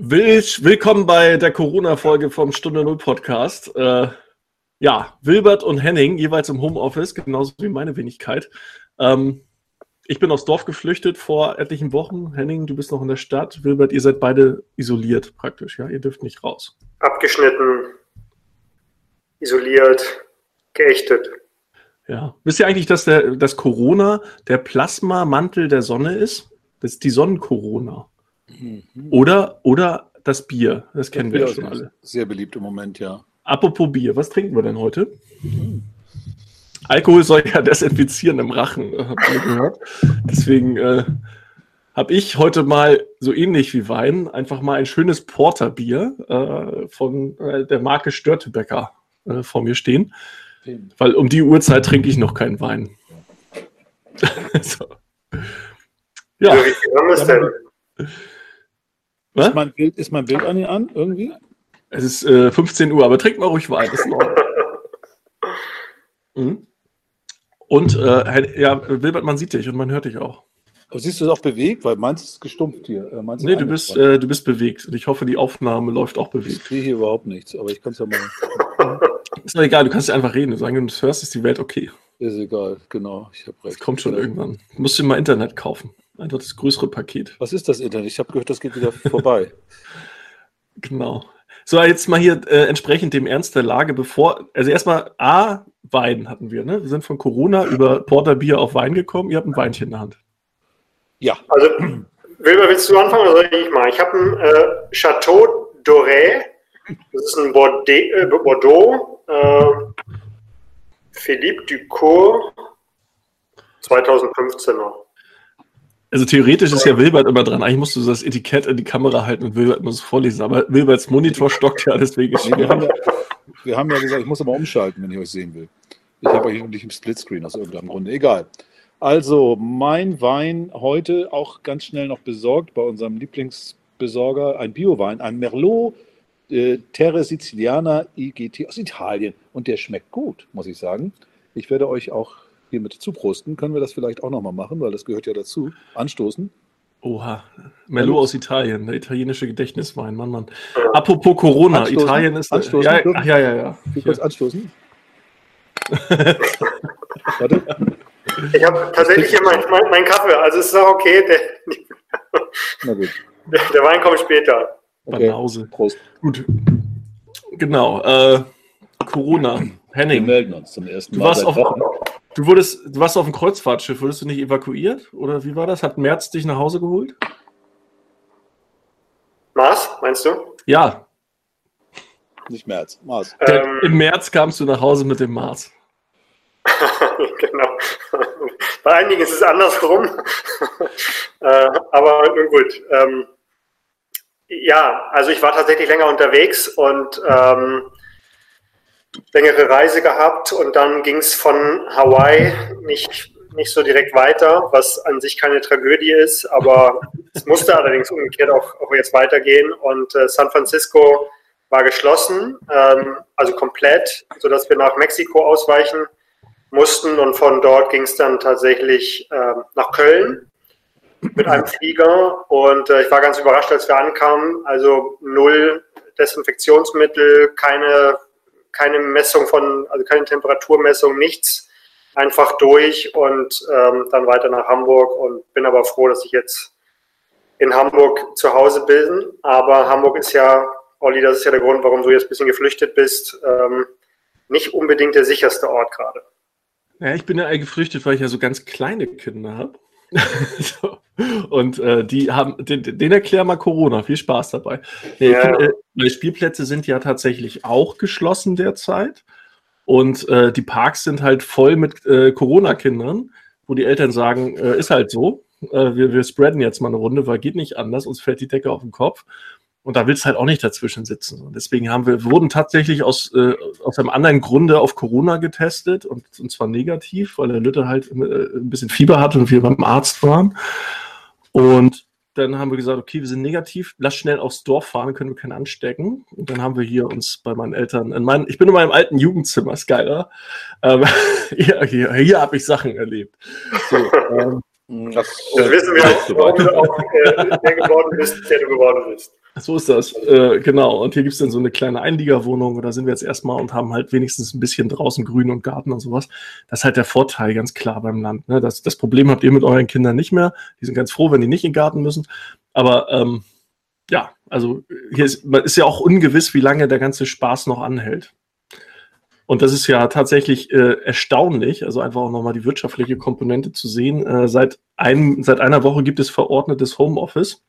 Will, willkommen bei der Corona-Folge vom Stunde Null Podcast. Äh, ja, Wilbert und Henning, jeweils im Homeoffice, genauso wie meine Wenigkeit. Ähm, ich bin aufs Dorf geflüchtet vor etlichen Wochen. Henning, du bist noch in der Stadt. Wilbert, ihr seid beide isoliert praktisch, ja? Ihr dürft nicht raus. Abgeschnitten, isoliert, geächtet. Ja. Wisst ihr eigentlich, dass, der, dass Corona der Plasmamantel der Sonne ist? Das ist die Sonnen-Corona. Mhm. Oder, oder das Bier. Das kennen das wir ja schon alle. Sehr beliebt im Moment, ja. Apropos Bier, was trinken wir denn heute? Mhm. Alkohol soll ja desinfizieren im Rachen, äh, habt ihr gehört. Deswegen äh, habe ich heute mal so ähnlich wie Wein einfach mal ein schönes Porterbier äh, von äh, der Marke Störtebecker äh, vor mir stehen. Weil um die Uhrzeit trinke ich noch keinen Wein. so. Ja. Wie haben wir es denn? Ist mein, Bild, ist mein Bild an ihn an, irgendwie? Es ist äh, 15 Uhr, aber trink mal ruhig Wein. ist mhm. Und äh, ja, Wilbert, man sieht dich und man hört dich auch. Aber siehst du es auch bewegt? Weil meins ist gestumpft hier. Äh, nee, du bist, äh, du bist bewegt. Und ich hoffe, die Aufnahme läuft auch bewegt. Ich sehe hier überhaupt nichts, aber ich kann es ja mal. ist doch egal, du kannst ja einfach reden. Solange du es hörst, ist die Welt okay. Ist egal, genau. Ich habe recht. Das kommt schon irgendwann. Du musst dir mal Internet kaufen. Einfach das größere Paket. Was ist das Internet? Ich habe gehört, das geht wieder vorbei. genau. So, jetzt mal hier äh, entsprechend dem Ernst der Lage, bevor, also erstmal A, Wein hatten wir, ne? Wir sind von Corona über Porterbier auf Wein gekommen. Ihr habt ein Weinchen in der Hand. Ja. Also, Wilber, willst du anfangen oder soll ich mal? Ich habe ein äh, Chateau Doré. Das ist ein Bordeaux, äh, Bordeaux äh, Philippe Ducour 2015er. Also theoretisch ist ja Wilbert immer dran. Eigentlich musst du das Etikett in die Kamera halten und Wilbert muss es vorlesen. Aber Wilberts Monitor stockt ja, deswegen ist nee, wir, haben ja, wir haben ja gesagt, ich muss aber umschalten, wenn ich euch sehen will. Ich habe euch nicht im Splitscreen aus irgendeinem Grunde. Egal. Also, mein Wein heute auch ganz schnell noch besorgt bei unserem Lieblingsbesorger. Ein Biowein, ein Merlot äh, Terre Siciliana IGT aus Italien. Und der schmeckt gut, muss ich sagen. Ich werde euch auch hiermit zuprosten. Können wir das vielleicht auch nochmal machen, weil das gehört ja dazu. Anstoßen. Oha, Merlot aus Italien, der italienische Gedächtniswein, Mann, Mann. Apropos Corona, anstoßen, Italien ist. Anstoßen, ja, ach, ja, ja, ja. Ich kurz anstoßen. Warte. Ich habe tatsächlich hier meinen mein, mein Kaffee, also es ist auch okay. Der, Na gut. Der, der Wein kommt später. Okay. Banause. Prost. Gut. Genau. Äh, Corona. Henning. Wir melden uns zum ersten Mal. Du warst, auf, du, wurdest, du warst auf dem Kreuzfahrtschiff. Wurdest du nicht evakuiert? Oder wie war das? Hat März dich nach Hause geholt? Mars, meinst du? Ja. Nicht März, Mars. Ähm, Im März kamst du nach Hause mit dem Mars. genau. Bei einigen ist es andersrum. äh, aber nun gut. Ähm, ja, also ich war tatsächlich länger unterwegs und ähm, längere Reise gehabt und dann ging es von Hawaii nicht, nicht so direkt weiter, was an sich keine Tragödie ist, aber es musste allerdings umgekehrt auch, auch jetzt weitergehen und äh, San Francisco war geschlossen, ähm, also komplett, sodass wir nach Mexiko ausweichen mussten und von dort ging es dann tatsächlich äh, nach Köln mit einem Flieger und äh, ich war ganz überrascht, als wir ankamen. Also null Desinfektionsmittel, keine, keine Messung von, also keine Temperaturmessung, nichts. Einfach durch und ähm, dann weiter nach Hamburg und bin aber froh, dass ich jetzt in Hamburg zu Hause bin. Aber Hamburg ist ja, Olli, das ist ja der Grund, warum du jetzt ein bisschen geflüchtet bist, ähm, nicht unbedingt der sicherste Ort gerade. Ja, ich bin ja geflüchtet, weil ich ja so ganz kleine Kinder habe. so. Und äh, die haben, den, den erklär mal Corona. Viel Spaß dabei. Nee, ja. find, äh, Spielplätze sind ja tatsächlich auch geschlossen derzeit. Und äh, die Parks sind halt voll mit äh, Corona-Kindern, wo die Eltern sagen, äh, ist halt so. Äh, wir, wir spreaden jetzt mal eine Runde, weil geht nicht anders, uns fällt die Decke auf den Kopf. Und da willst du halt auch nicht dazwischen sitzen. Und deswegen haben wir, wurden tatsächlich aus, äh, aus einem anderen Grunde auf Corona getestet und, und zwar negativ, weil der Lütte halt äh, ein bisschen Fieber hatte und wir beim Arzt waren. Und dann haben wir gesagt, okay, wir sind negativ, lass schnell aufs Dorf fahren, können wir keinen anstecken. Und dann haben wir hier uns bei meinen Eltern, in meinen, ich bin in meinem alten Jugendzimmer, ist geiler. Ähm, hier hier, hier habe ich Sachen erlebt. So, ähm, das, das wissen wir auch, warum du auch äh, der geworden bist, der du geworden bist. So ist das, äh, genau. Und hier gibt es dann so eine kleine Einliegerwohnung und da sind wir jetzt erstmal und haben halt wenigstens ein bisschen draußen Grün und Garten und sowas. Das ist halt der Vorteil, ganz klar beim Land. Ne? Das, das Problem habt ihr mit euren Kindern nicht mehr. Die sind ganz froh, wenn die nicht in den Garten müssen. Aber ähm, ja, also hier ist, ist ja auch ungewiss, wie lange der ganze Spaß noch anhält. Und das ist ja tatsächlich äh, erstaunlich, also einfach auch nochmal die wirtschaftliche Komponente zu sehen. Äh, seit, einem, seit einer Woche gibt es verordnetes Homeoffice.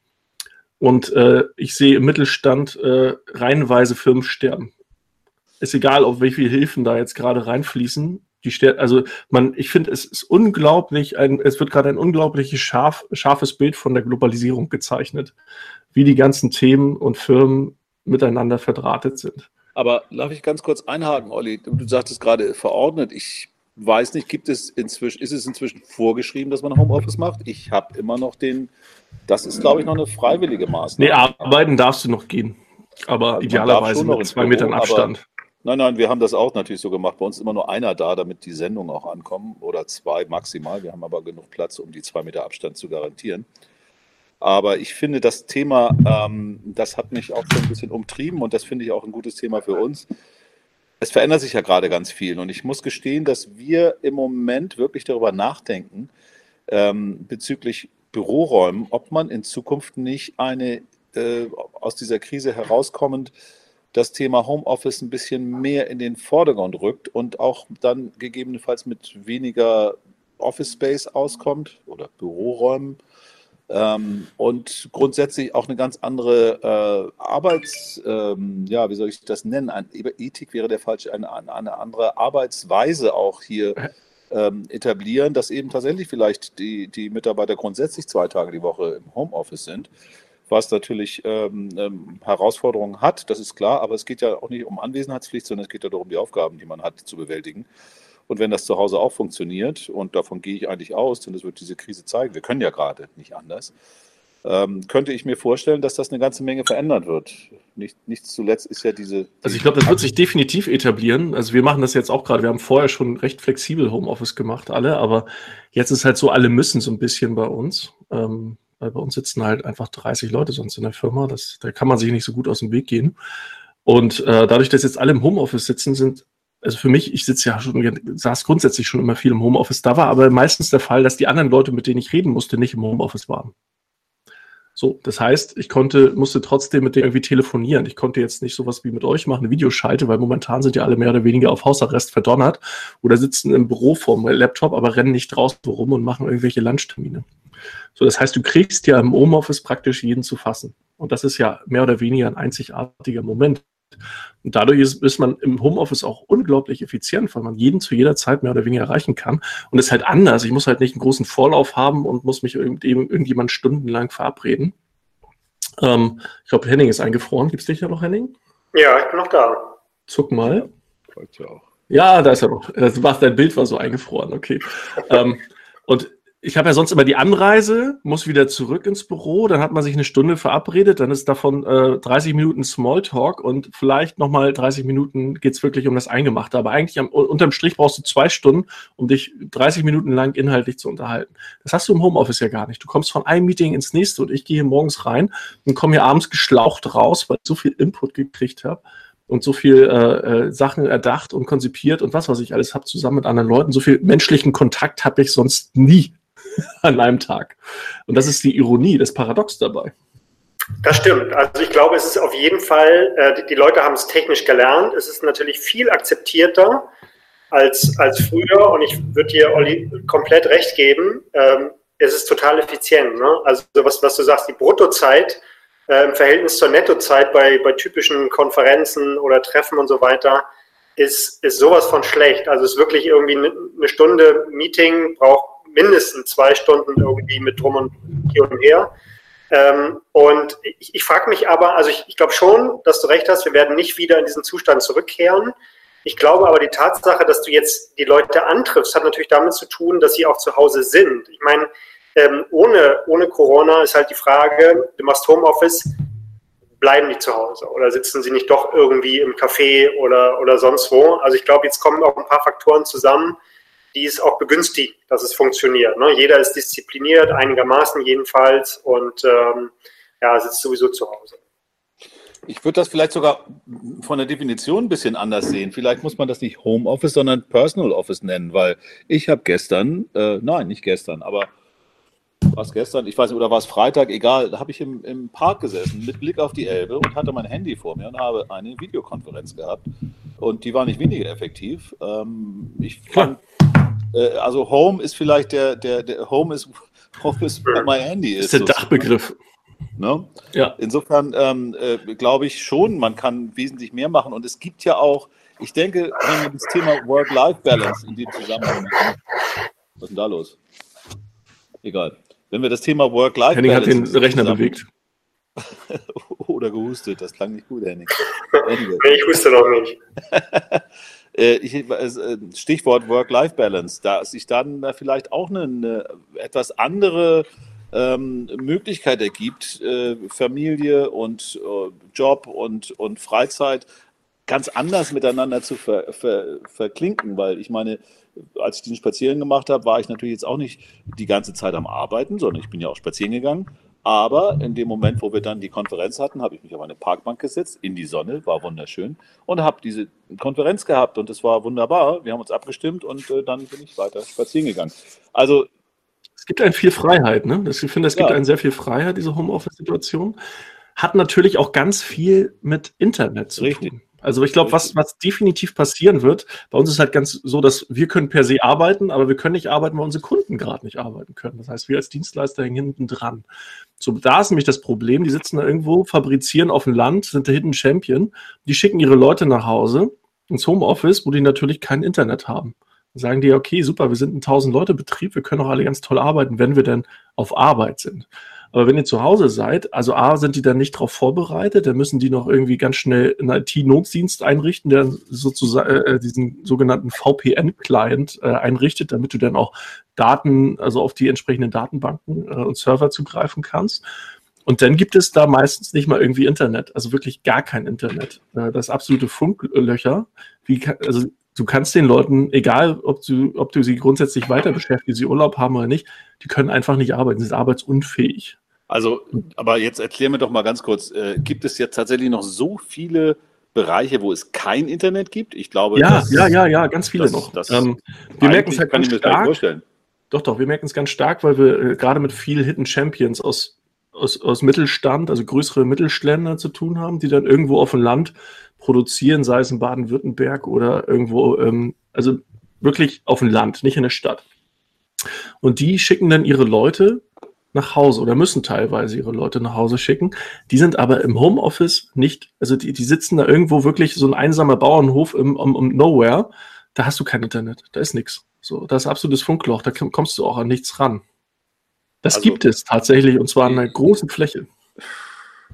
Und äh, ich sehe im Mittelstand äh, reihenweise Firmen sterben. Ist egal, auf viele Hilfen da jetzt gerade reinfließen. Die ster also man, ich finde, es ist unglaublich, ein, es wird gerade ein unglaubliches scharf, scharfes Bild von der Globalisierung gezeichnet, wie die ganzen Themen und Firmen miteinander verdrahtet sind. Aber darf ich ganz kurz einhaken, Olli? Du sagtest gerade verordnet. Ich weiß nicht, gibt es inzwischen, ist es inzwischen vorgeschrieben, dass man Homeoffice macht? Ich habe immer noch den, das ist, glaube ich, noch eine freiwillige Maßnahme. Nee, arbeiten darfst du noch gehen. Aber also idealerweise mit zwei Büro, Metern Abstand. nein, nein, wir haben das auch natürlich so gemacht. Bei uns ist immer nur einer da, damit die Sendungen auch ankommen. Oder zwei maximal. Wir haben aber genug Platz, um die zwei Meter Abstand zu garantieren. Aber ich finde, das Thema, ähm, das hat mich auch so ein bisschen umtrieben und das finde ich auch ein gutes Thema für uns es verändert sich ja gerade ganz viel. Und ich muss gestehen, dass wir im Moment wirklich darüber nachdenken, ähm, bezüglich Büroräumen, ob man in Zukunft nicht eine äh, aus dieser Krise herauskommend das Thema Homeoffice ein bisschen mehr in den Vordergrund rückt und auch dann gegebenenfalls mit weniger Office Space auskommt oder Büroräumen ähm, und grundsätzlich auch eine ganz andere äh, Arbeits, ähm, ja, wie soll ich das nennen? Ein, Ethik wäre der falsche, eine, eine andere Arbeitsweise auch hier ähm, etablieren, dass eben tatsächlich vielleicht die, die Mitarbeiter grundsätzlich zwei Tage die Woche im Homeoffice sind was natürlich ähm, ähm, Herausforderungen hat, das ist klar, aber es geht ja auch nicht um Anwesenheitspflicht, sondern es geht ja darum, die Aufgaben, die man hat, zu bewältigen. Und wenn das zu Hause auch funktioniert, und davon gehe ich eigentlich aus, denn das wird diese Krise zeigen, wir können ja gerade nicht anders, ähm, könnte ich mir vorstellen, dass das eine ganze Menge verändern wird. Nicht, nicht zuletzt ist ja diese. Also ich glaube, das wird sich definitiv etablieren. Also wir machen das jetzt auch gerade. Wir haben vorher schon recht flexibel Homeoffice gemacht, alle, aber jetzt ist halt so, alle müssen so ein bisschen bei uns. Ähm, weil bei uns sitzen halt einfach 30 Leute sonst in der Firma. Das, da kann man sich nicht so gut aus dem Weg gehen. Und äh, dadurch, dass jetzt alle im Homeoffice sitzen, sind also für mich, ich sitze ja schon, saß grundsätzlich schon immer viel im Homeoffice. Da war aber meistens der Fall, dass die anderen Leute, mit denen ich reden musste, nicht im Homeoffice waren. So, das heißt, ich konnte, musste trotzdem mit denen irgendwie telefonieren. Ich konnte jetzt nicht sowas wie mit euch machen, eine Videoschalte, weil momentan sind ja alle mehr oder weniger auf Hausarrest verdonnert oder sitzen im Büro vorm Laptop, aber rennen nicht draußen rum und machen irgendwelche Lunchtermine. So, das heißt, du kriegst ja im Homeoffice praktisch jeden zu fassen. Und das ist ja mehr oder weniger ein einzigartiger Moment. Und dadurch ist, ist, man im Homeoffice auch unglaublich effizient, weil man jeden zu jeder Zeit mehr oder weniger erreichen kann. Und es ist halt anders. Ich muss halt nicht einen großen Vorlauf haben und muss mich mit irgendjemand stundenlang verabreden. Ähm, ich glaube, Henning ist eingefroren. Gibt es dich ja noch, Henning? Ja, ich bin noch da. Zuck mal. Ja, ja da ist er noch. Das macht dein Bild war so eingefroren, okay. ähm, und ich habe ja sonst immer die Anreise, muss wieder zurück ins Büro, dann hat man sich eine Stunde verabredet, dann ist davon äh, 30 Minuten Smalltalk und vielleicht nochmal 30 Minuten geht's wirklich um das Eingemachte. Aber eigentlich am, unterm Strich brauchst du zwei Stunden, um dich 30 Minuten lang inhaltlich zu unterhalten. Das hast du im Homeoffice ja gar nicht. Du kommst von einem Meeting ins nächste und ich gehe morgens rein und komme hier abends geschlaucht raus, weil ich so viel Input gekriegt habe und so viel äh, äh, Sachen erdacht und konzipiert und was, was ich alles habe, zusammen mit anderen Leuten. So viel menschlichen Kontakt habe ich sonst nie an einem Tag. Und das ist die Ironie, das Paradox dabei. Das stimmt. Also ich glaube, es ist auf jeden Fall, äh, die, die, Leute haben es technisch gelernt. Es ist natürlich viel akzeptierter als, als früher. Und ich würde dir, Olli, komplett recht geben. Ähm, es ist total effizient. Ne? Also was, was du sagst, die Bruttozeit äh, im Verhältnis zur Nettozeit bei, bei typischen Konferenzen oder Treffen und so weiter ist, ist sowas von schlecht. Also es ist wirklich irgendwie eine Stunde Meeting braucht mindestens zwei Stunden irgendwie mit drum und hier und her. Ähm, und ich, ich frage mich aber, also ich, ich glaube schon, dass du recht hast, wir werden nicht wieder in diesen Zustand zurückkehren. Ich glaube aber, die Tatsache, dass du jetzt die Leute antriffst, hat natürlich damit zu tun, dass sie auch zu Hause sind. Ich meine, ähm, ohne, ohne Corona ist halt die Frage, du machst Homeoffice, bleiben die zu Hause oder sitzen sie nicht doch irgendwie im Café oder, oder sonst wo? Also ich glaube, jetzt kommen auch ein paar Faktoren zusammen, die es auch begünstigt, dass es funktioniert. Ne? Jeder ist diszipliniert, einigermaßen jedenfalls, und ähm, ja, sitzt sowieso zu Hause. Ich würde das vielleicht sogar von der Definition ein bisschen anders sehen. Vielleicht muss man das nicht Homeoffice, sondern Personal Office nennen, weil ich habe gestern, äh, nein, nicht gestern, aber was gestern, ich weiß nicht, oder war es Freitag, egal, da habe ich im, im Park gesessen mit Blick auf die Elbe und hatte mein Handy vor mir und habe eine Videokonferenz gehabt. Und die war nicht weniger effektiv. Ähm, ich fand, äh, also Home ist vielleicht der, der, der Home ist, Home ist mein Handy ist. Das ist der Dachbegriff. Ne? Ja. Insofern ähm, äh, glaube ich schon, man kann wesentlich mehr machen. Und es gibt ja auch, ich denke, wenn wir das Thema Work-Life-Balance in dem Zusammenhang was ist denn da los? Egal. Wenn wir das Thema Work-Life-Balance. Henning hat den Rechner bewegt. Oder gehustet, das klang nicht gut, Henning. nee, ich huste noch nicht. Äh, äh, Stichwort Work-Life-Balance, da sich dann vielleicht auch eine, eine etwas andere ähm, Möglichkeit ergibt, äh, Familie und äh, Job und, und Freizeit ganz anders miteinander zu ver, ver, verklinken, weil ich meine, als ich den Spaziergang gemacht habe, war ich natürlich jetzt auch nicht die ganze Zeit am Arbeiten, sondern ich bin ja auch spazieren gegangen. Aber in dem Moment, wo wir dann die Konferenz hatten, habe ich mich auf eine Parkbank gesetzt, in die Sonne, war wunderschön und habe diese Konferenz gehabt und es war wunderbar. Wir haben uns abgestimmt und äh, dann bin ich weiter spazieren gegangen. Also es gibt einen viel Freiheit, ne? Ich finde, es gibt ja. einen sehr viel Freiheit, diese Homeoffice-Situation. Hat natürlich auch ganz viel mit Internet zu Richtig. tun. Also ich glaube, was, was definitiv passieren wird, bei uns ist halt ganz so, dass wir können per se arbeiten, aber wir können nicht arbeiten, weil unsere Kunden gerade nicht arbeiten können. Das heißt, wir als Dienstleister hängen hinten dran. So, da ist nämlich das Problem, die sitzen da irgendwo, fabrizieren auf dem Land, sind der Hidden Champion, die schicken ihre Leute nach Hause ins Homeoffice, wo die natürlich kein Internet haben. Dann sagen die, okay, super, wir sind ein 1000-Leute-Betrieb, wir können auch alle ganz toll arbeiten, wenn wir denn auf Arbeit sind. Aber wenn ihr zu Hause seid, also A, sind die dann nicht darauf vorbereitet, dann müssen die noch irgendwie ganz schnell einen IT-Notdienst einrichten, der sozusagen äh, äh diesen sogenannten VPN-Client äh, einrichtet, damit du dann auch Daten, also auf die entsprechenden Datenbanken äh, und Server zugreifen kannst. Und dann gibt es da meistens nicht mal irgendwie Internet, also wirklich gar kein Internet. Äh, das absolute Funklöcher. Wie, also du kannst den Leuten, egal ob du, ob du sie grundsätzlich weiter beschäftigst, sie Urlaub haben oder nicht, die können einfach nicht arbeiten, sie sind arbeitsunfähig. Also, aber jetzt erklär mir doch mal ganz kurz, äh, gibt es jetzt tatsächlich noch so viele Bereiche, wo es kein Internet gibt? Ich glaube, ja, das, ja, ja, ja, ganz viele das, noch. Das ähm, wir merken es halt ganz stark. Doch, doch, wir merken es ganz stark, weil wir äh, gerade mit vielen Hidden Champions aus, aus, aus Mittelstand, also größere Mittelständler zu tun haben, die dann irgendwo auf dem Land produzieren, sei es in Baden-Württemberg oder irgendwo, ähm, also wirklich auf dem Land, nicht in der Stadt. Und die schicken dann ihre Leute nach Hause oder müssen teilweise ihre Leute nach Hause schicken. Die sind aber im Homeoffice nicht, also die, die sitzen da irgendwo wirklich so ein einsamer Bauernhof im, um, um Nowhere. Da hast du kein Internet, da ist nichts. So, das ist absolutes Funkloch, da kommst du auch an nichts ran. Das also, gibt es tatsächlich und zwar an einer großen Fläche.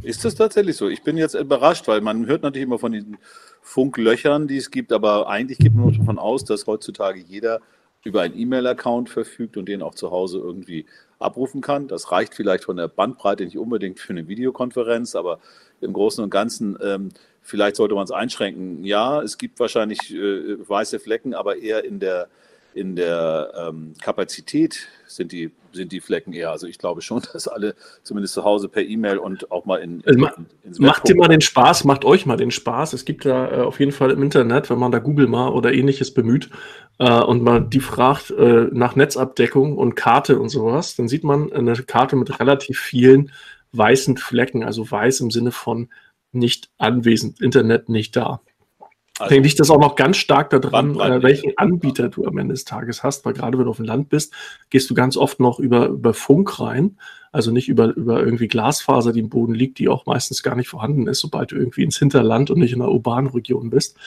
Ist das tatsächlich so? Ich bin jetzt überrascht, weil man hört natürlich immer von diesen Funklöchern, die es gibt, aber eigentlich geht man davon aus, dass heutzutage jeder über einen E-Mail-Account verfügt und den auch zu Hause irgendwie abrufen kann. Das reicht vielleicht von der Bandbreite nicht unbedingt für eine Videokonferenz, aber im Großen und Ganzen ähm, vielleicht sollte man es einschränken. Ja, es gibt wahrscheinlich äh, weiße Flecken, aber eher in der in der ähm, Kapazität sind die, sind die Flecken eher. Also ich glaube schon, dass alle zumindest zu Hause per E-Mail und auch mal in, in, also ins Macht dir mal den Spaß, macht euch mal den Spaß. Es gibt da äh, auf jeden Fall im Internet, wenn man da Google mal oder ähnliches bemüht äh, und man die fragt äh, nach Netzabdeckung und Karte und sowas, dann sieht man eine Karte mit relativ vielen weißen Flecken, also weiß im Sinne von nicht anwesend, Internet nicht da. Also, Dann liegt das auch noch ganz stark daran, äh, welchen Anbieter du am Ende des Tages hast, weil gerade wenn du auf dem Land bist, gehst du ganz oft noch über, über Funk rein, also nicht über, über irgendwie Glasfaser, die im Boden liegt, die auch meistens gar nicht vorhanden ist, sobald du irgendwie ins Hinterland und nicht in einer urbanen Region bist.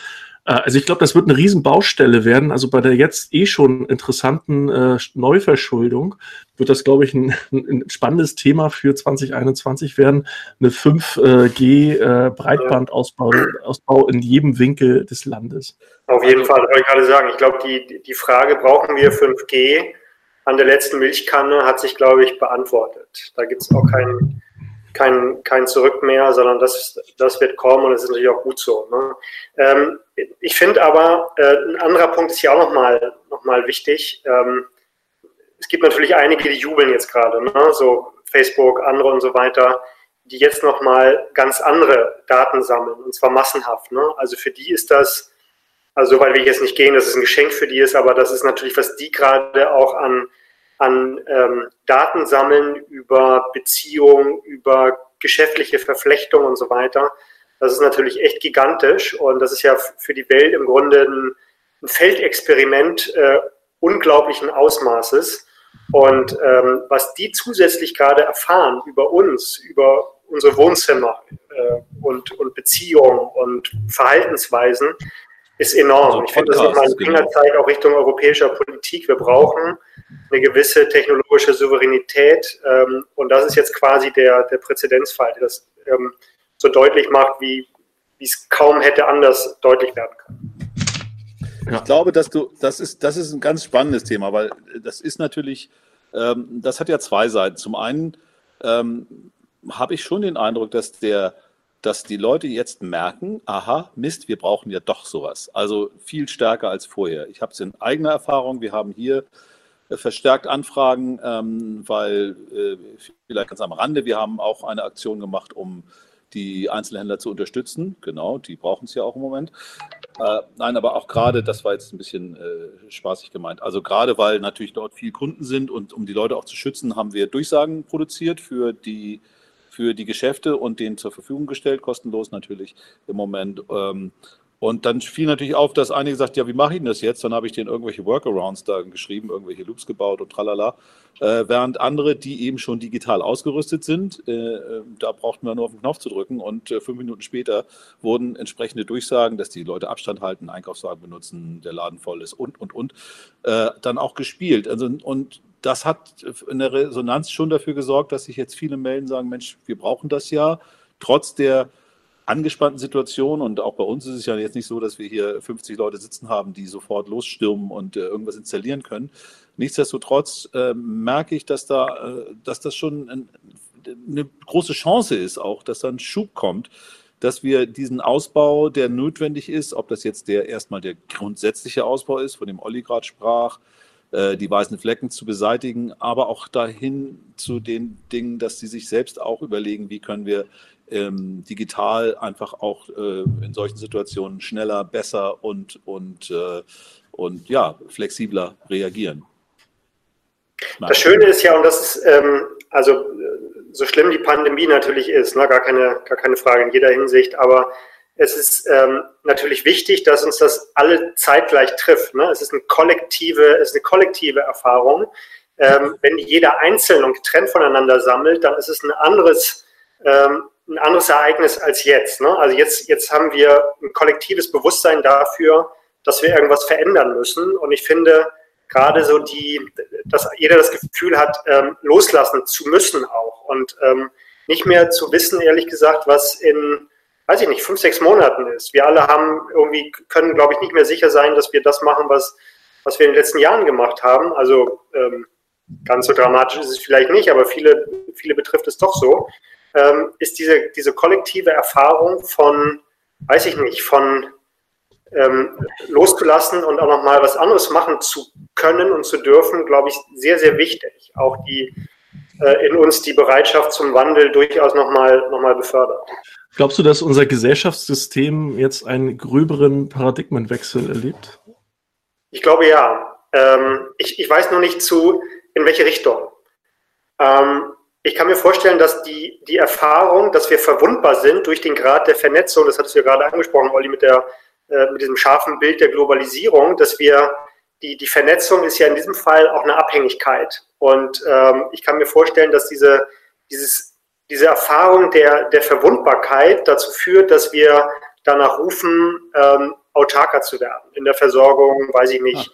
Äh, also ich glaube, das wird eine Riesenbaustelle werden. Also bei der jetzt eh schon interessanten äh, Neuverschuldung wird das, glaube ich, ein, ein, spannendes Thema für 2021 werden. Eine 5G äh, Breitbandausbau Ausbau in jedem Winkel des Landes. Auf jeden Fall, wollte ich gerade sagen. Ich glaube, die, die Frage, brauchen wir 5G an der letzten Milchkanne, hat sich, glaube ich, beantwortet. Da gibt es auch keinen kein, kein Zurück mehr, sondern das, das wird kommen und es ist natürlich auch gut so. Ne? Ähm, ich finde aber, äh, ein anderer Punkt ist hier auch nochmal noch mal wichtig. Ähm, es gibt natürlich einige, die jubeln jetzt gerade, ne? so Facebook, andere und so weiter. die jetzt nochmal ganz andere Daten sammeln, und zwar massenhaft. Ne? Also für die ist das, also so weit will ich jetzt nicht gehen, dass es ein Geschenk für die ist, aber das ist natürlich, was die gerade auch an, an ähm, Daten sammeln über Beziehungen, über geschäftliche Verflechtungen und so weiter. Das ist natürlich echt gigantisch und das ist ja für die Welt im Grunde ein, ein Feldexperiment äh, unglaublichen Ausmaßes. Und ähm, was die zusätzlich gerade erfahren über uns, über unsere Wohnzimmer äh, und, und Beziehungen und Verhaltensweisen, ist enorm. Also ich finde das nochmal ein genau. Fingerzeig auch Richtung europäischer Politik. Wir brauchen eine gewisse technologische Souveränität. Ähm, und das ist jetzt quasi der, der Präzedenzfall, der das ähm, so deutlich macht, wie es kaum hätte anders deutlich werden können. Ich glaube, dass du, das ist, das ist ein ganz spannendes Thema, weil das ist natürlich, ähm, das hat ja zwei Seiten. Zum einen ähm, habe ich schon den Eindruck, dass der, dass die Leute jetzt merken, aha, Mist, wir brauchen ja doch sowas. Also viel stärker als vorher. Ich habe es in eigener Erfahrung. Wir haben hier äh, verstärkt Anfragen, ähm, weil äh, vielleicht ganz am Rande, wir haben auch eine Aktion gemacht, um die Einzelhändler zu unterstützen. Genau, die brauchen es ja auch im Moment. Äh, nein, aber auch gerade, das war jetzt ein bisschen spaßig gemeint. Also gerade, weil natürlich dort viele Kunden sind und um die Leute auch zu schützen, haben wir Durchsagen produziert für die für die Geschäfte und denen zur Verfügung gestellt, kostenlos natürlich im Moment. Ähm, und dann fiel natürlich auf, dass einige gesagt, ja, wie mache ich denn das jetzt? Dann habe ich denen irgendwelche Workarounds da geschrieben, irgendwelche Loops gebaut und tralala. Äh, während andere, die eben schon digital ausgerüstet sind, äh, äh, da brauchten wir nur auf den Knopf zu drücken und fünf Minuten später wurden entsprechende Durchsagen, dass die Leute Abstand halten, Einkaufswagen benutzen, der Laden voll ist und, und, und, dann auch gespielt. Also, und das hat in der Resonanz schon dafür gesorgt, dass sich jetzt viele melden, sagen, Mensch, wir brauchen das ja, trotz der angespannten Situation und auch bei uns ist es ja jetzt nicht so, dass wir hier 50 Leute sitzen haben, die sofort losstürmen und äh, irgendwas installieren können. Nichtsdestotrotz äh, merke ich, dass da, äh, dass das schon ein, eine große Chance ist, auch, dass da ein Schub kommt, dass wir diesen Ausbau, der notwendig ist, ob das jetzt der erstmal der grundsätzliche Ausbau ist, von dem Olli gerade sprach, die weißen Flecken zu beseitigen, aber auch dahin zu den Dingen, dass sie sich selbst auch überlegen, wie können wir ähm, digital einfach auch äh, in solchen Situationen schneller, besser und, und, äh, und ja, flexibler reagieren. Das Schöne ist ja, und das ist, ähm, also so schlimm die Pandemie natürlich ist, ne, gar, keine, gar keine Frage in jeder Hinsicht, aber es ist ähm, natürlich wichtig, dass uns das alle zeitgleich trifft. Ne? Es ist eine kollektive, es ist eine kollektive Erfahrung. Ähm, wenn jeder einzeln und getrennt voneinander sammelt, dann ist es ein anderes, ähm, ein anderes Ereignis als jetzt. Ne? Also jetzt, jetzt haben wir ein kollektives Bewusstsein dafür, dass wir irgendwas verändern müssen. Und ich finde gerade so die, dass jeder das Gefühl hat, ähm, loslassen zu müssen auch und ähm, nicht mehr zu wissen, ehrlich gesagt, was in, weiß ich nicht, fünf, sechs Monaten ist. Wir alle haben irgendwie, können, glaube ich, nicht mehr sicher sein, dass wir das machen, was, was wir in den letzten Jahren gemacht haben. Also ähm, ganz so dramatisch ist es vielleicht nicht, aber viele, viele betrifft es doch so ähm, ist diese, diese kollektive Erfahrung von, weiß ich nicht, von ähm, loszulassen und auch nochmal was anderes machen zu können und zu dürfen, glaube ich, sehr, sehr wichtig. Auch die äh, in uns die Bereitschaft zum Wandel durchaus nochmal noch mal befördert. Glaubst du, dass unser Gesellschaftssystem jetzt einen gröberen Paradigmenwechsel erlebt? Ich glaube ja. Ähm, ich, ich weiß nur nicht zu, in welche Richtung. Ähm, ich kann mir vorstellen, dass die, die Erfahrung, dass wir verwundbar sind durch den Grad der Vernetzung, das hattest du ja gerade angesprochen, Olli, mit, der, äh, mit diesem scharfen Bild der Globalisierung, dass wir, die, die Vernetzung ist ja in diesem Fall auch eine Abhängigkeit. Und ähm, ich kann mir vorstellen, dass diese, dieses, diese Erfahrung der, der Verwundbarkeit dazu führt, dass wir danach rufen, ähm, autarker zu werden in der Versorgung, weiß ich nicht,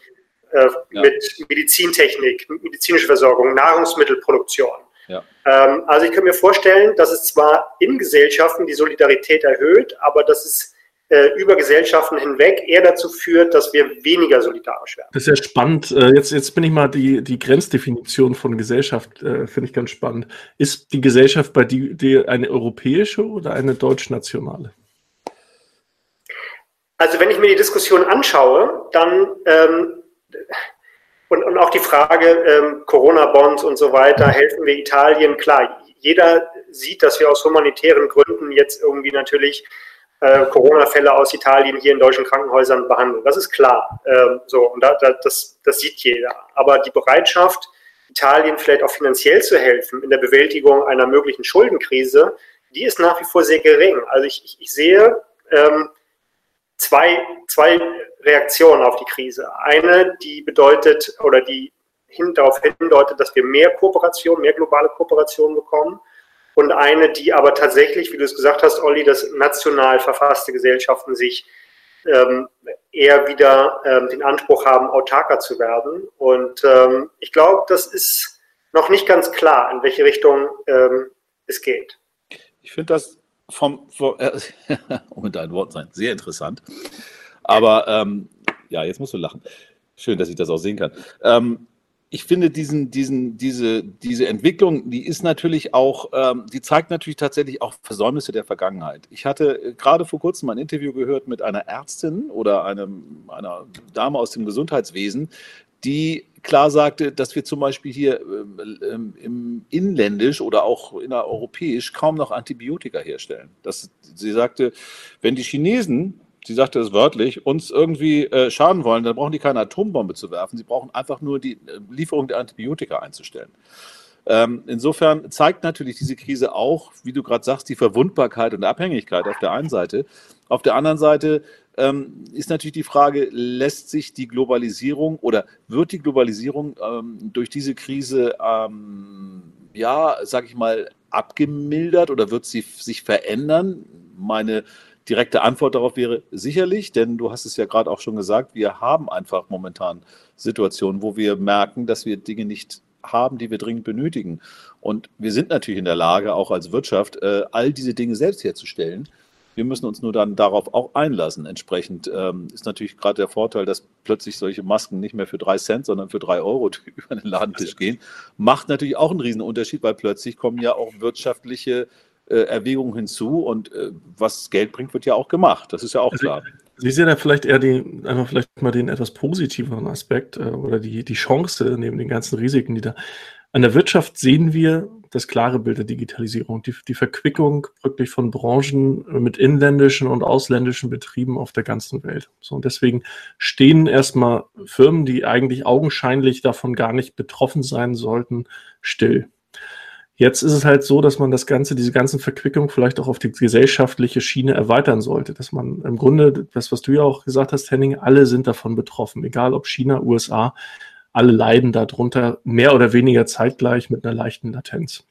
ah. äh, ja. mit Medizintechnik, medizinische Versorgung, Nahrungsmittelproduktion. Ja. Ähm, also ich kann mir vorstellen, dass es zwar in Gesellschaften die Solidarität erhöht, aber dass es über Gesellschaften hinweg eher dazu führt, dass wir weniger solidarisch werden. Das ist ja spannend. Äh, jetzt, jetzt bin ich mal die, die Grenzdefinition von Gesellschaft, äh, finde ich ganz spannend. Ist die Gesellschaft bei dir eine europäische oder eine deutschnationale? Also wenn ich mir die Diskussion anschaue, dann ähm, und, und auch die Frage ähm, Corona-Bonds und so weiter, helfen wir Italien? Klar, jeder sieht, dass wir aus humanitären Gründen jetzt irgendwie natürlich äh, Corona-Fälle aus Italien hier in deutschen Krankenhäusern behandeln. Das ist klar. Ähm, so, und da, da, das, das sieht jeder. Aber die Bereitschaft, Italien vielleicht auch finanziell zu helfen in der Bewältigung einer möglichen Schuldenkrise, die ist nach wie vor sehr gering. Also ich, ich, ich sehe ähm, zwei, zwei Reaktionen auf die Krise. Eine, die bedeutet oder die hin, darauf hindeutet, dass wir mehr Kooperation, mehr globale Kooperation bekommen. Und eine, die aber tatsächlich, wie du es gesagt hast, Olli, dass national verfasste Gesellschaften sich ähm, eher wieder ähm, den Anspruch haben, autarker zu werden. Und ähm, ich glaube, das ist noch nicht ganz klar, in welche Richtung ähm, es geht. Ich finde das vom, vom äh, um in deinen Worten sein, sehr interessant. Aber ähm, ja, jetzt musst du lachen. Schön, dass ich das auch sehen kann. Ich finde diesen, diesen, diese, diese Entwicklung, die ist natürlich auch, ähm, die zeigt natürlich tatsächlich auch Versäumnisse der Vergangenheit. Ich hatte äh, gerade vor kurzem ein Interview gehört mit einer Ärztin oder einem, einer Dame aus dem Gesundheitswesen, die klar sagte, dass wir zum Beispiel hier ähm, im Inländisch oder auch innereuropäisch kaum noch Antibiotika herstellen. Das, sie sagte, wenn die Chinesen sie sagte es wörtlich, uns irgendwie äh, schaden wollen, dann brauchen die keine Atombombe zu werfen. Sie brauchen einfach nur die äh, Lieferung der Antibiotika einzustellen. Ähm, insofern zeigt natürlich diese Krise auch, wie du gerade sagst, die Verwundbarkeit und Abhängigkeit auf der einen Seite. Auf der anderen Seite ähm, ist natürlich die Frage, lässt sich die Globalisierung oder wird die Globalisierung ähm, durch diese Krise, ähm, ja, sag ich mal, abgemildert oder wird sie sich verändern? Meine direkte Antwort darauf wäre sicherlich, denn du hast es ja gerade auch schon gesagt, wir haben einfach momentan Situationen, wo wir merken, dass wir Dinge nicht haben, die wir dringend benötigen. Und wir sind natürlich in der Lage, auch als Wirtschaft, äh, all diese Dinge selbst herzustellen. Wir müssen uns nur dann darauf auch einlassen. Entsprechend ähm, ist natürlich gerade der Vorteil, dass plötzlich solche Masken nicht mehr für drei Cent, sondern für drei Euro über den Ladentisch gehen. Macht natürlich auch einen Riesenunterschied, weil plötzlich kommen ja auch wirtschaftliche äh, Erwägungen hinzu und äh, was Geld bringt, wird ja auch gemacht. Das ist ja auch also, klar. Sie sehen ja vielleicht eher den, einfach vielleicht mal den etwas positiveren Aspekt äh, oder die, die Chance neben den ganzen Risiken, die da. An der Wirtschaft sehen wir das klare Bild der Digitalisierung, die, die Verquickung wirklich von Branchen mit inländischen und ausländischen Betrieben auf der ganzen Welt. So, und deswegen stehen erstmal Firmen, die eigentlich augenscheinlich davon gar nicht betroffen sein sollten, still. Jetzt ist es halt so, dass man das Ganze, diese ganzen Verquickungen vielleicht auch auf die gesellschaftliche Schiene erweitern sollte. Dass man im Grunde, das, was du ja auch gesagt hast, Henning, alle sind davon betroffen. Egal ob China, USA, alle leiden darunter mehr oder weniger zeitgleich mit einer leichten Latenz.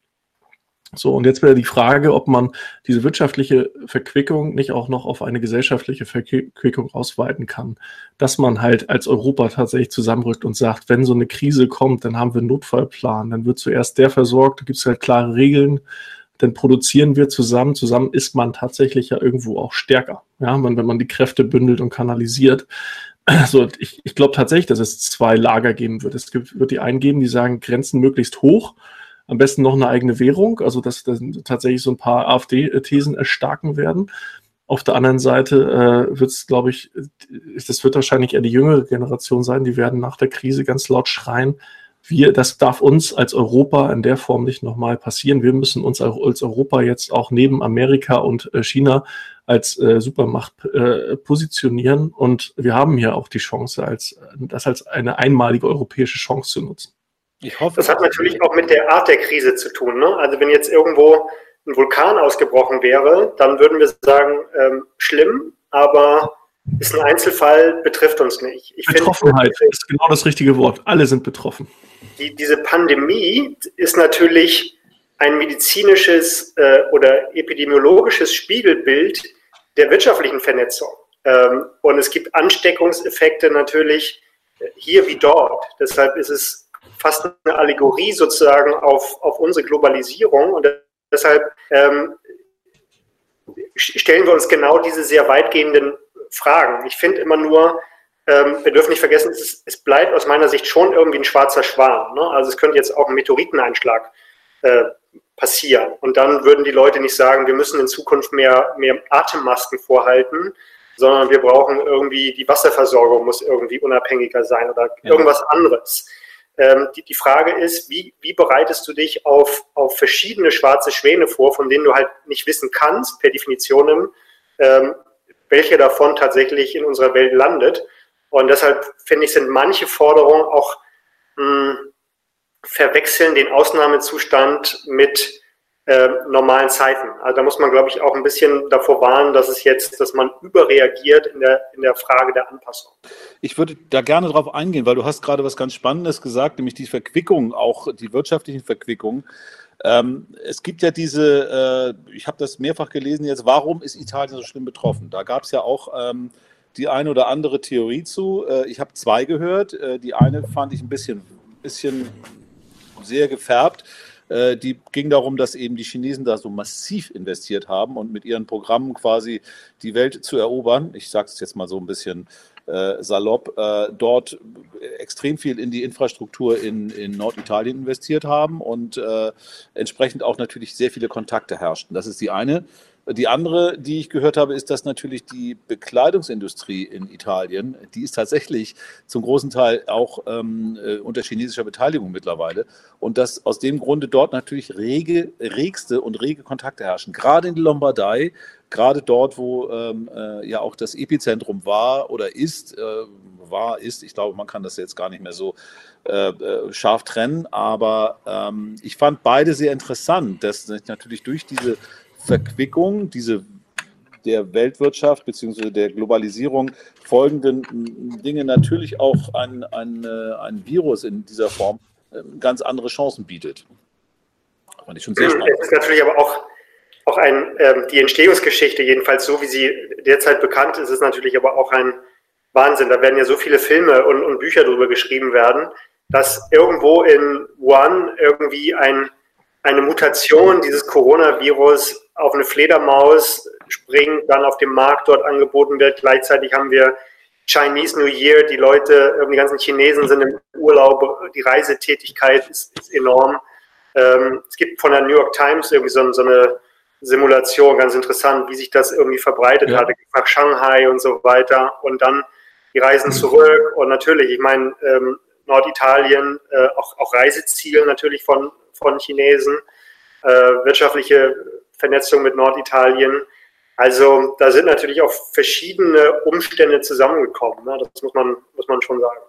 So, und jetzt wäre die Frage, ob man diese wirtschaftliche Verquickung nicht auch noch auf eine gesellschaftliche Verquickung ausweiten kann. Dass man halt als Europa tatsächlich zusammenrückt und sagt, wenn so eine Krise kommt, dann haben wir einen Notfallplan, dann wird zuerst der versorgt, da gibt es halt klare Regeln, dann produzieren wir zusammen, zusammen ist man tatsächlich ja irgendwo auch stärker. Ja, wenn man die Kräfte bündelt und kanalisiert. So, ich, ich glaube tatsächlich, dass es zwei Lager geben wird. Es gibt, wird die einen geben, die sagen, Grenzen möglichst hoch am besten noch eine eigene Währung, also dass, dass tatsächlich so ein paar AfD-Thesen erstarken werden. Auf der anderen Seite äh, wird es, glaube ich, das wird wahrscheinlich eher die jüngere Generation sein, die werden nach der Krise ganz laut schreien, wir, das darf uns als Europa in der Form nicht nochmal passieren. Wir müssen uns als Europa jetzt auch neben Amerika und äh, China als äh, Supermacht äh, positionieren. Und wir haben hier auch die Chance, als, das als eine einmalige europäische Chance zu nutzen. Ich hoffe, das hat natürlich auch mit der Art der Krise zu tun. Ne? Also wenn jetzt irgendwo ein Vulkan ausgebrochen wäre, dann würden wir sagen, ähm, schlimm, aber ist ein Einzelfall, betrifft uns nicht. Ich Betroffenheit find, ist genau das richtige Wort. Alle sind betroffen. Die, diese Pandemie ist natürlich ein medizinisches äh, oder epidemiologisches Spiegelbild der wirtschaftlichen Vernetzung. Ähm, und es gibt Ansteckungseffekte natürlich hier wie dort. Deshalb ist es fast eine Allegorie sozusagen auf, auf unsere Globalisierung. Und deshalb ähm, stellen wir uns genau diese sehr weitgehenden Fragen. Ich finde immer nur, ähm, wir dürfen nicht vergessen, es, ist, es, bleibt aus meiner Sicht schon irgendwie ein schwarzer Schwan. Ne? Also es könnte jetzt auch ein Meteoriteneinschlag äh, passieren. Und dann würden die Leute nicht sagen, wir müssen in Zukunft mehr, mehr Atemmasken vorhalten, sondern wir brauchen irgendwie, die Wasserversorgung muss irgendwie unabhängiger sein oder ja. irgendwas anderes. Ähm, die, die Frage ist, wie, wie bereitest du dich auf, auf verschiedene schwarze Schwäne vor, von denen du halt nicht wissen kannst, per Definition, ähm, welche davon tatsächlich in unserer Welt landet. Und deshalb finde ich, sind manche Forderungen auch mh, verwechseln den Ausnahmezustand mit äh, normalen Zeiten. Also da muss man, glaube ich, auch ein bisschen davor warnen, dass es jetzt, dass man überreagiert in der, in der Frage der Anpassung. Ich würde da gerne darauf eingehen, weil du hast gerade was ganz Spannendes gesagt, nämlich die Verquickung, auch die wirtschaftlichen Verquickungen. Ähm, es gibt ja diese, äh, ich habe das mehrfach gelesen jetzt, warum ist Italien so schlimm betroffen? Da gab es ja auch ähm, die eine oder andere Theorie zu. Äh, ich habe zwei gehört. Äh, die eine fand ich ein bisschen, bisschen sehr gefärbt. Äh, die ging darum, dass eben die Chinesen da so massiv investiert haben und mit ihren Programmen quasi die Welt zu erobern. Ich sage es jetzt mal so ein bisschen äh, salopp, äh, dort extrem viel in die Infrastruktur in, in Norditalien investiert haben und äh, entsprechend auch natürlich sehr viele Kontakte herrschten. Das ist die eine die andere, die ich gehört habe, ist, dass natürlich die Bekleidungsindustrie in Italien, die ist tatsächlich zum großen Teil auch ähm, äh, unter chinesischer Beteiligung mittlerweile. Und dass aus dem Grunde dort natürlich rege, regste und rege Kontakte herrschen. Gerade in die Lombardei, gerade dort, wo ähm, äh, ja auch das Epizentrum war oder ist, äh, war, ist, ich glaube, man kann das jetzt gar nicht mehr so äh, äh scharf trennen, aber ähm, ich fand beide sehr interessant, dass natürlich durch diese Verquickung, diese der Weltwirtschaft bzw. der Globalisierung folgenden Dinge natürlich auch ein, ein, äh, ein Virus in dieser Form ähm, ganz andere Chancen bietet. Fand ich schon sehr spannend. Es ist natürlich aber auch, auch ein, ähm, die Entstehungsgeschichte, jedenfalls so wie sie derzeit bekannt ist, ist natürlich aber auch ein Wahnsinn. Da werden ja so viele Filme und, und Bücher darüber geschrieben werden, dass irgendwo in Wuhan irgendwie ein, eine Mutation dieses Coronavirus auf eine Fledermaus springt, dann auf dem Markt dort angeboten wird. Gleichzeitig haben wir Chinese New Year, die Leute, die ganzen Chinesen sind im Urlaub, die Reisetätigkeit ist, ist enorm. Ähm, es gibt von der New York Times irgendwie so, so, eine Simulation, ganz interessant, wie sich das irgendwie verbreitet ja. hat, nach Shanghai und so weiter. Und dann die Reisen zurück und natürlich, ich meine, ähm, Norditalien, äh, auch, auch Reiseziel natürlich von, von Chinesen, äh, wirtschaftliche Vernetzung mit Norditalien. Also da sind natürlich auch verschiedene Umstände zusammengekommen. Ne? Das muss man, muss man schon sagen.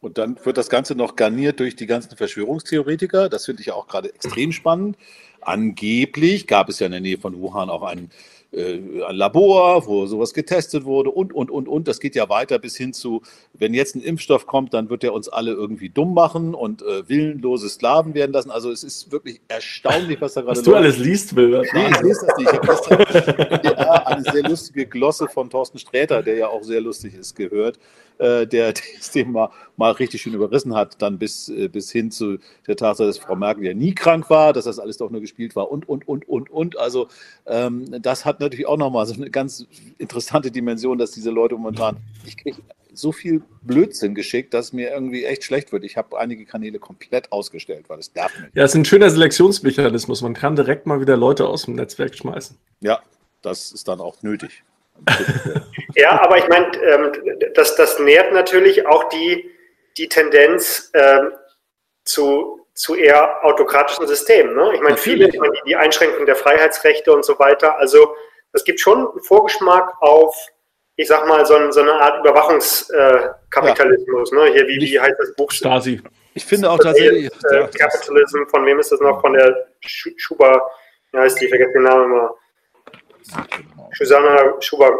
Und dann wird das Ganze noch garniert durch die ganzen Verschwörungstheoretiker. Das finde ich auch gerade extrem spannend. Angeblich gab es ja in der Nähe von Wuhan auch einen ein Labor, wo sowas getestet wurde und, und, und, und. Das geht ja weiter bis hin zu, wenn jetzt ein Impfstoff kommt, dann wird er uns alle irgendwie dumm machen und äh, willenlose Sklaven werden lassen. Also es ist wirklich erstaunlich, was da gerade Was du alles liest, Will. Nee, ich lese das nicht. Ich habe gestern ja, eine sehr lustige Glosse von Thorsten Sträter, der ja auch sehr lustig ist, gehört äh, der das Thema mal richtig schön überrissen hat, dann bis, äh, bis hin zu der Tatsache, dass Frau Merkel ja nie krank war, dass das alles doch nur gespielt war und, und, und, und, und. Also ähm, das hat natürlich auch nochmal so eine ganz interessante Dimension, dass diese Leute momentan, ich kriege so viel Blödsinn geschickt, dass mir irgendwie echt schlecht wird. Ich habe einige Kanäle komplett ausgestellt, weil es darf nicht. Ja, es ist ein schöner Selektionsmechanismus. Man kann direkt mal wieder Leute aus dem Netzwerk schmeißen. Ja, das ist dann auch nötig. Ja, aber ich meine, ähm, das, das nährt natürlich auch die, die Tendenz ähm, zu, zu eher autokratischen Systemen. Ne? Ich meine, viele, ich meine, die, die Einschränkung der Freiheitsrechte und so weiter. Also, es gibt schon einen Vorgeschmack auf, ich sag mal, so, so eine Art Überwachungskapitalismus. Äh, ja. ne? Hier, wie, wie heißt das Buch? Stasi. Ich finde auch tatsächlich. Äh, Capitalism, von wem ist das noch? Von der Schuber, wie heißt die? Ich vergesse den Namen immer. Susanna Schubert,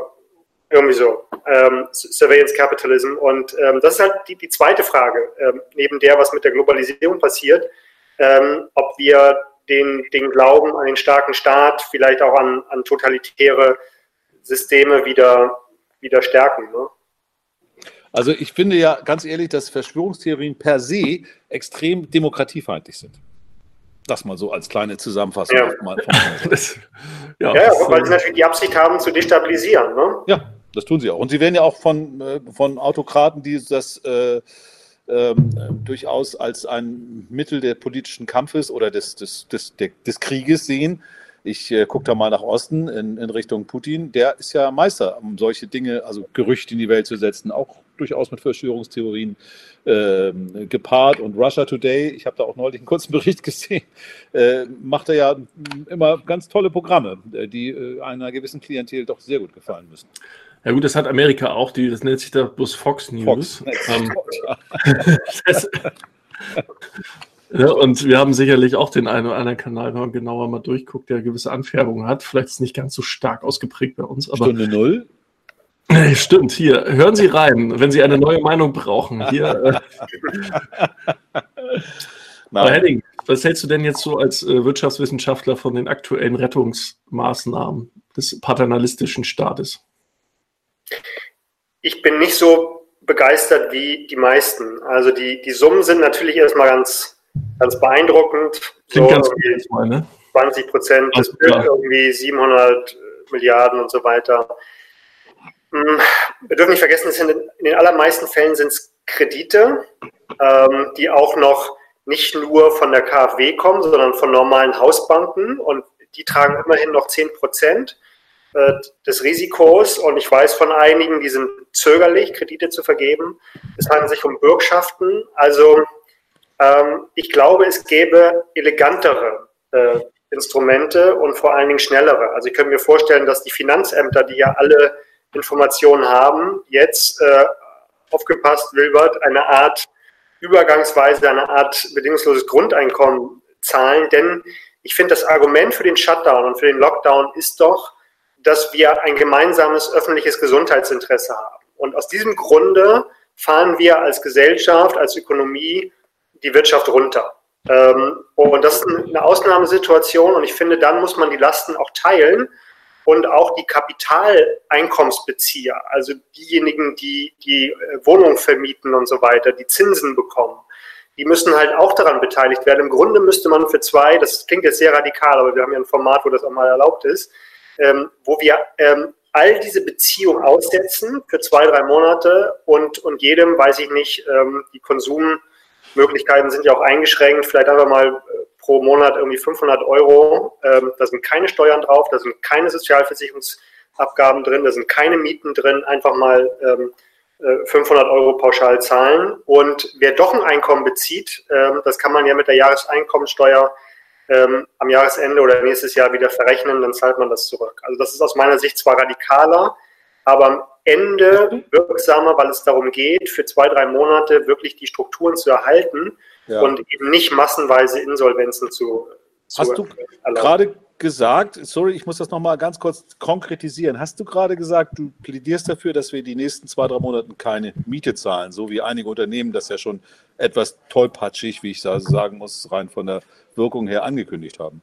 irgendwie so, ähm, Surveillance Capitalism. Und ähm, das ist halt die, die zweite Frage, ähm, neben der, was mit der Globalisierung passiert, ähm, ob wir den, den Glauben an den starken Staat, vielleicht auch an, an totalitäre Systeme wieder, wieder stärken. Ne? Also ich finde ja ganz ehrlich, dass Verschwörungstheorien per se extrem demokratiefeindlich sind. Das mal so als kleine Zusammenfassung. Ja, das, ja, ja das, weil sie natürlich die Absicht haben, zu destabilisieren. Ne? Ja, das tun sie auch. Und sie werden ja auch von, äh, von Autokraten, die das äh, äh, durchaus als ein Mittel der politischen Kampfes oder des, des, des, des Krieges sehen. Ich äh, gucke da mal nach Osten in, in Richtung Putin. Der ist ja Meister, um solche Dinge, also Gerüchte in die Welt zu setzen, auch durchaus mit Verschwörungstheorien äh, gepaart. Und Russia Today, ich habe da auch neulich einen kurzen Bericht gesehen, äh, macht er ja immer ganz tolle Programme, äh, die äh, einer gewissen Klientel doch sehr gut gefallen müssen. Ja gut, das hat Amerika auch, die, das nennt sich da bloß Fox News. Fox, ähm, das, ja, und wir haben sicherlich auch den einen oder anderen Kanal, wenn man genauer mal durchguckt, der gewisse Anfärbungen hat. Vielleicht ist es nicht ganz so stark ausgeprägt bei uns. Aber Stunde Null? Stimmt, hier, hören Sie rein, wenn Sie eine neue Meinung brauchen. Hier. Äh. Henning, was hältst du denn jetzt so als äh, Wirtschaftswissenschaftler von den aktuellen Rettungsmaßnahmen des paternalistischen Staates? Ich bin nicht so begeistert wie die meisten. Also die, die Summen sind natürlich erstmal ganz, ganz beeindruckend. Klingt so ganz gut, mal, ne? 20 Prozent des ja. irgendwie 700 Milliarden und so weiter. Hm, wir dürfen nicht vergessen, in den allermeisten Fällen sind es Kredite, ähm, die auch noch nicht nur von der KfW kommen, sondern von normalen Hausbanken und die tragen immerhin noch 10 Prozent äh, des Risikos und ich weiß von einigen, die sind zögerlich, Kredite zu vergeben. Es handelt sich um Bürgschaften. Also ähm, ich glaube, es gäbe elegantere äh, Instrumente und vor allen Dingen schnellere. Also ich könnte mir vorstellen, dass die Finanzämter, die ja alle Informationen haben, jetzt äh, aufgepasst, Wilbert, eine Art übergangsweise eine Art bedingungsloses Grundeinkommen zahlen. Denn ich finde, das Argument für den Shutdown und für den Lockdown ist doch, dass wir ein gemeinsames öffentliches Gesundheitsinteresse haben. Und aus diesem Grunde fahren wir als Gesellschaft, als Ökonomie die Wirtschaft runter. Ähm, und das ist eine Ausnahmesituation und ich finde, dann muss man die Lasten auch teilen und auch die Kapitaleinkommensbezieher, also diejenigen, die die äh, Wohnung vermieten und so weiter, die Zinsen bekommen, die müssen halt auch daran beteiligt werden. Im Grunde müsste man für zwei, das klingt jetzt sehr radikal, aber wir haben ja ein Format, wo das auch mal erlaubt ist, ähm, wo wir ähm, all diese Beziehungen aussetzen für zwei, drei Monate und, und jedem, weiß ich nicht, ähm, die Konsummöglichkeiten sind ja auch eingeschränkt, vielleicht einfach mal äh, pro Monat irgendwie 500 Euro. Ähm, da sind keine Steuern drauf, da sind keine Sozialversicherungsabgaben drin, da sind keine Mieten drin, einfach mal ähm, 500 äh, Euro pauschal zahlen. Und wer doch ein Einkommen bezieht, ähm, das kann man ja mit der Jahreseinkommensteuer ähm, am Jahresende oder nächstes Jahr wieder verrechnen, dann zahlt man das zurück. Also das ist aus meiner Sicht zwar radikaler, aber am Ende wirksamer, weil es darum geht, für zwei, drei Monate wirklich die Strukturen zu erhalten ja. und eben nicht massenweise Insolvenzen zu. zu Hast du gerade gesagt, sorry, ich muss das nochmal ganz kurz konkretisieren. Hast du gerade gesagt, du plädierst dafür, dass wir die nächsten zwei, drei Monate keine Miete zahlen, so wie einige Unternehmen das ja schon etwas tollpatschig, wie ich sagen muss, rein von der Wirkung her angekündigt haben?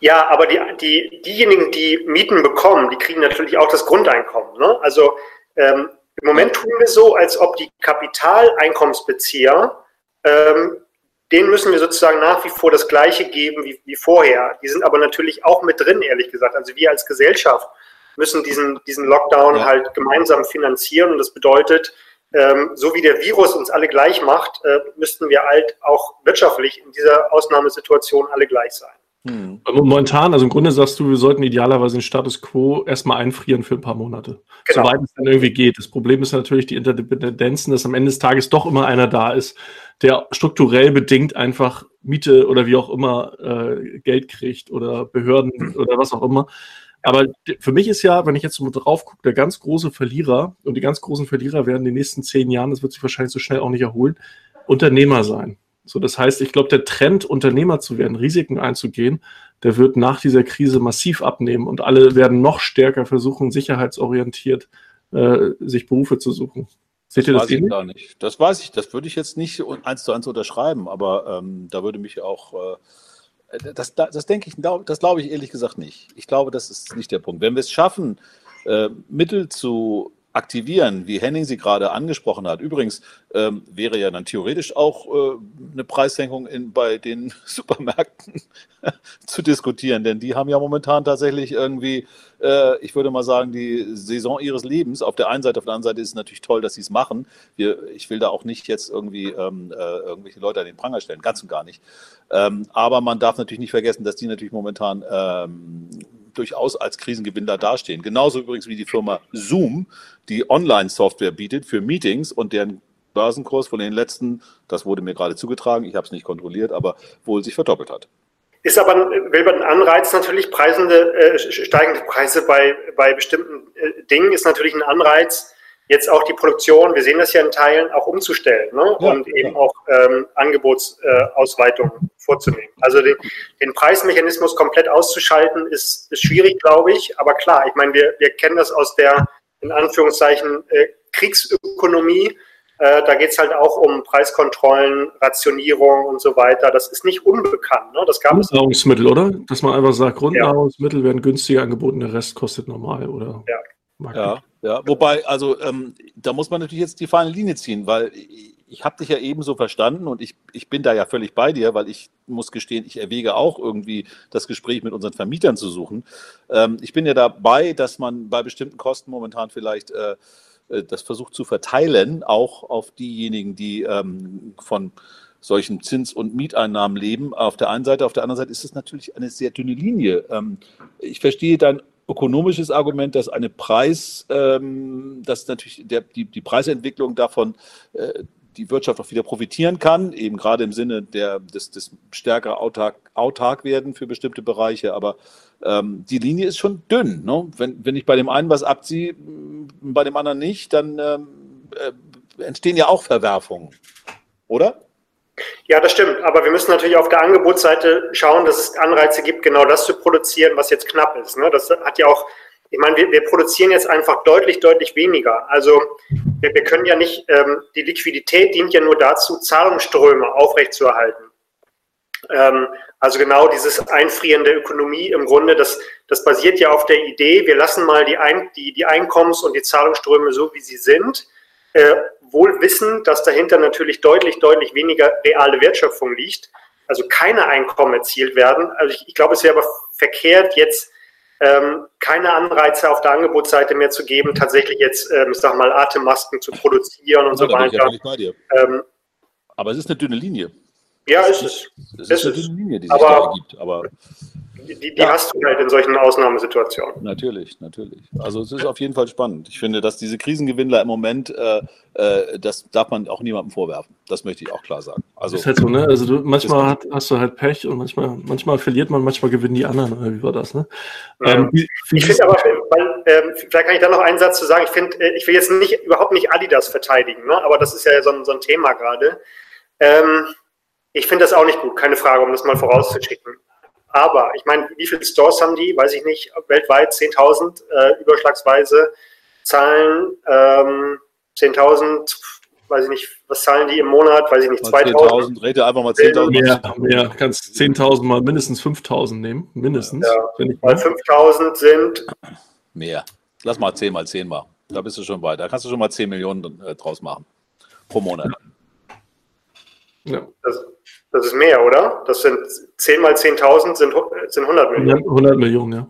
Ja, aber die, die, diejenigen, die Mieten bekommen, die kriegen natürlich auch das Grundeinkommen. Ne? Also ähm, im Moment tun wir so, als ob die Kapitaleinkommensbezieher ähm, denen müssen wir sozusagen nach wie vor das Gleiche geben wie, wie vorher. Die sind aber natürlich auch mit drin, ehrlich gesagt. Also wir als Gesellschaft müssen diesen, diesen Lockdown ja. halt gemeinsam finanzieren. Und das bedeutet, ähm, so wie der Virus uns alle gleich macht, äh, müssten wir halt auch wirtschaftlich in dieser Ausnahmesituation alle gleich sein. Hm. Momentan, also im Grunde sagst du, wir sollten idealerweise den Status quo erstmal einfrieren für ein paar Monate. Genau. Soweit es dann irgendwie geht. Das Problem ist natürlich die Interdependenzen, dass am Ende des Tages doch immer einer da ist, der strukturell bedingt einfach Miete oder wie auch immer äh, Geld kriegt oder Behörden oder was auch immer. Aber für mich ist ja, wenn ich jetzt so drauf gucke, der ganz große Verlierer und die ganz großen Verlierer werden in den nächsten zehn Jahren, das wird sich wahrscheinlich so schnell auch nicht erholen, Unternehmer sein. So, das heißt, ich glaube, der Trend, Unternehmer zu werden, Risiken einzugehen, der wird nach dieser Krise massiv abnehmen und alle werden noch stärker versuchen, sicherheitsorientiert äh, sich Berufe zu suchen. Seht das ihr das weiß ich gar nicht. Das weiß ich, das würde ich jetzt nicht eins zu eins unterschreiben, aber ähm, da würde mich auch, äh, das, das, das denke ich, das glaube ich ehrlich gesagt nicht. Ich glaube, das ist nicht der Punkt. Wenn wir es schaffen, äh, Mittel zu aktivieren, wie Henning sie gerade angesprochen hat. Übrigens ähm, wäre ja dann theoretisch auch äh, eine Preissenkung in, bei den Supermärkten zu diskutieren, denn die haben ja momentan tatsächlich irgendwie, äh, ich würde mal sagen, die Saison ihres Lebens. Auf der einen Seite, auf der anderen Seite ist es natürlich toll, dass sie es machen. Wir, ich will da auch nicht jetzt irgendwie ähm, äh, irgendwelche Leute an den Pranger stellen, ganz und gar nicht. Ähm, aber man darf natürlich nicht vergessen, dass die natürlich momentan ähm, durchaus als Krisengewinner dastehen. Genauso übrigens wie die Firma Zoom, die Online-Software bietet für Meetings und deren Börsenkurs von den letzten, das wurde mir gerade zugetragen, ich habe es nicht kontrolliert, aber wohl sich verdoppelt hat. Ist aber ein Anreiz natürlich, preisende, äh, steigende Preise bei, bei bestimmten äh, Dingen ist natürlich ein Anreiz, jetzt auch die Produktion, wir sehen das ja in Teilen, auch umzustellen ne? Ja, und eben ja. auch ähm, Angebotsausweitungen äh, vorzunehmen. Also den, den, Preismechanismus komplett auszuschalten, ist, ist schwierig, glaube ich. Aber klar, ich meine, wir, wir kennen das aus der, in Anführungszeichen, äh, Kriegsökonomie. Äh, da geht es halt auch um Preiskontrollen, Rationierung und so weiter. Das ist nicht unbekannt. Ne? Das gab Grundnahrungsmittel, oder? Dass man einfach sagt, Grundnahrungsmittel ja. werden günstiger angeboten, der Rest kostet normal, oder? Ja. Ja, ja, wobei, also ähm, da muss man natürlich jetzt die feine Linie ziehen, weil ich, habe dich ja eben so verstanden und ich, ich bin da ja völlig bei dir, weil ich muss gestehen, ich erwäge auch irgendwie das Gespräch mit unseren Vermietern zu suchen. Ähm, ich bin ja dabei, dass man bei bestimmten Kosten momentan vielleicht äh, äh, das versucht zu verteilen, auch auf diejenigen, die ähm, von solchen Zins- und Mieteinnahmen leben. Auf der einen Seite, auf der anderen Seite ist es natürlich eine sehr dünne Linie. Ähm, ich verstehe dein ökonomisches Argument, dass eine Preis, ähm, dass natürlich der, die, die Preisentwicklung davon äh, die Wirtschaft auch wieder profitieren kann, eben gerade im Sinne der, des, des stärker autark, autark werden für bestimmte Bereiche. Aber ähm, die Linie ist schon dünn. Ne? Wenn, wenn ich bei dem einen was abziehe, bei dem anderen nicht, dann ähm, äh, entstehen ja auch Verwerfungen. Oder? Ja, das stimmt. Aber wir müssen natürlich auf der Angebotsseite schauen, dass es Anreize gibt, genau das zu produzieren, was jetzt knapp ist. Ne? Das hat ja auch, ich meine, wir, wir, produzieren jetzt einfach deutlich, deutlich weniger. Also wir, wir können ja nicht, ähm, die Liquidität dient ja nur dazu, Zahlungsströme aufrechtzuerhalten. Ähm, also genau dieses Einfrieren der Ökonomie im Grunde, das, das basiert ja auf der Idee, wir lassen mal die, Ein die, die Einkommens- und die Zahlungsströme so, wie sie sind. Äh, wohl wissen, dass dahinter natürlich deutlich, deutlich weniger reale Wertschöpfung liegt, also keine Einkommen erzielt werden. Also ich, ich glaube, es wäre aber verkehrt, jetzt ähm, keine Anreize auf der Angebotsseite mehr zu geben, tatsächlich jetzt, ähm, ich sag mal, Atemmasken zu produzieren und ja, so weiter. Ähm, aber es ist eine dünne Linie. Ja, es ist. Es ist, eine dünne Linie, die sich aber, da ergibt. Aber die, die ja. hast du halt in solchen Ausnahmesituationen. Natürlich, natürlich. Also es ist auf jeden Fall spannend. Ich finde, dass diese Krisengewinnler im Moment, äh, äh, das darf man auch niemandem vorwerfen. Das möchte ich auch klar sagen. Also, ist halt so, ne? Also du, manchmal hat, hast du halt Pech und manchmal, manchmal verliert man, manchmal gewinnen die anderen. Wie war das, ne? Ähm, wie, ich finde aber, weil, ähm, vielleicht kann ich da noch einen Satz zu sagen. Ich finde, äh, ich will jetzt nicht überhaupt nicht Adidas verteidigen, ne? aber das ist ja so ein, so ein Thema gerade. Ähm, ich finde das auch nicht gut, keine Frage, um das mal vorauszuschicken. Aber ich meine, wie viele Stores haben die? Weiß ich nicht, weltweit 10.000 äh, überschlagsweise zahlen ähm, 10.000, weiß ich nicht, was zahlen die im Monat? Weiß ich nicht, 2.000. Rede einfach mal 10.000. Mehr, mehr, kannst 10.000 mal mindestens 5.000 nehmen, mindestens. Ja, wenn ich mal 5.000 sind. Mehr. Lass mal 10 mal 10 machen. Da bist du schon weiter. Da kannst du schon mal 10 Millionen äh, draus machen pro Monat. Ja. Das, das ist mehr, oder? Das sind 10 mal 10.000 sind, sind 100 Millionen. 100 Millionen, ja.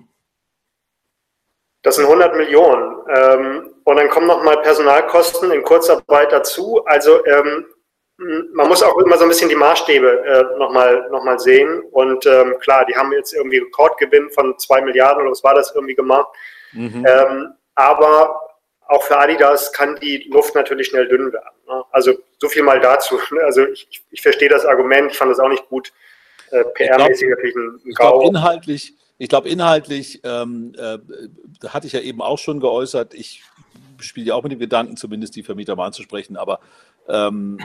Das sind 100 Millionen. Ähm, und dann kommen nochmal Personalkosten in Kurzarbeit dazu. Also ähm, man muss auch immer so ein bisschen die Maßstäbe äh, nochmal noch mal sehen. Und ähm, klar, die haben jetzt irgendwie Rekordgewinn von 2 Milliarden oder was war das irgendwie gemacht. Mhm. Ähm, aber auch für Adidas kann die Luft natürlich schnell dünn werden. Ne? Also so viel mal dazu. Also ich, ich verstehe das Argument, ich fand das auch nicht gut. Äh, PR-mäßig natürlich ein, ein Gau. Ich inhaltlich, ich glaube, inhaltlich ähm, äh, hatte ich ja eben auch schon geäußert, ich spiele ja auch mit dem Gedanken, zumindest die Vermieter mal anzusprechen, aber ähm,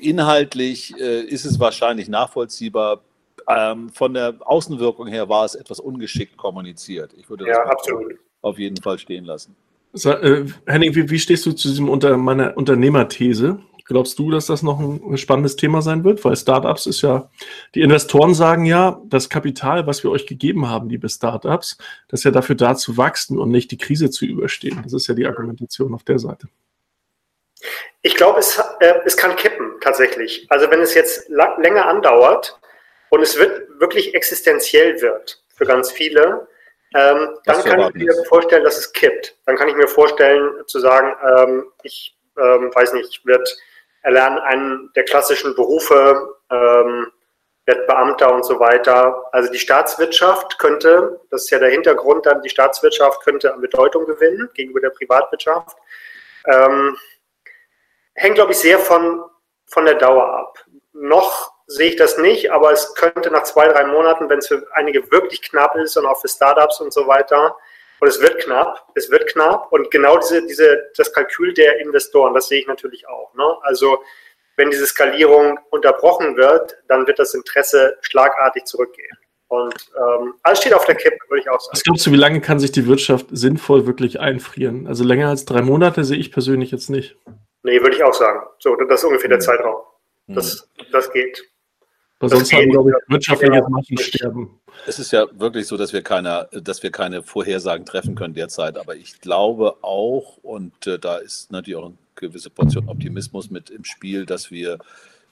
inhaltlich äh, ist es wahrscheinlich nachvollziehbar. Ähm, von der Außenwirkung her war es etwas ungeschickt kommuniziert. Ich würde das ja, auf jeden Fall stehen lassen. So, äh, Henning, wie, wie, stehst du zu diesem unter meiner Unternehmerthese? Glaubst du, dass das noch ein spannendes Thema sein wird? Weil Startups ist ja, die Investoren sagen ja, das Kapital, was wir euch gegeben haben, liebe Startups, das ist ja dafür da zu wachsen und nicht die Krise zu überstehen. Das ist ja die Argumentation auf der Seite. Ich glaube, es, äh, es kann kippen tatsächlich. Also wenn es jetzt länger andauert und es wird wirklich existenziell wird für ganz viele, ähm, dann kann ich mir vorstellen, dass es kippt. Dann kann ich mir vorstellen zu sagen, ähm, ich ähm, weiß nicht, ich werde erlernen einen der klassischen Berufe, ähm, wird Beamter und so weiter. Also die Staatswirtschaft könnte, das ist ja der Hintergrund dann, die Staatswirtschaft könnte an Bedeutung gewinnen gegenüber der Privatwirtschaft. Ähm, hängt, glaube ich, sehr von, von der Dauer ab. Noch sehe ich das nicht, aber es könnte nach zwei, drei Monaten, wenn es für einige wirklich knapp ist und auch für Startups und so weiter, und es wird knapp, es wird knapp und genau diese, diese, das Kalkül der Investoren, das sehe ich natürlich auch. Ne? Also wenn diese Skalierung unterbrochen wird, dann wird das Interesse schlagartig zurückgehen. Und ähm, alles steht auf der Kippe, würde ich auch sagen. Was glaubst du, wie lange kann sich die Wirtschaft sinnvoll wirklich einfrieren? Also länger als drei Monate sehe ich persönlich jetzt nicht. Nee, würde ich auch sagen. So, das ist ungefähr der Zeitraum. Das, das geht. Weil sonst haben, glaube ich, wirtschaftliche Massen sterben. Es ist ja wirklich so, dass wir, keine, dass wir keine Vorhersagen treffen können derzeit. Aber ich glaube auch, und äh, da ist natürlich auch eine gewisse Portion Optimismus mit im Spiel, dass wir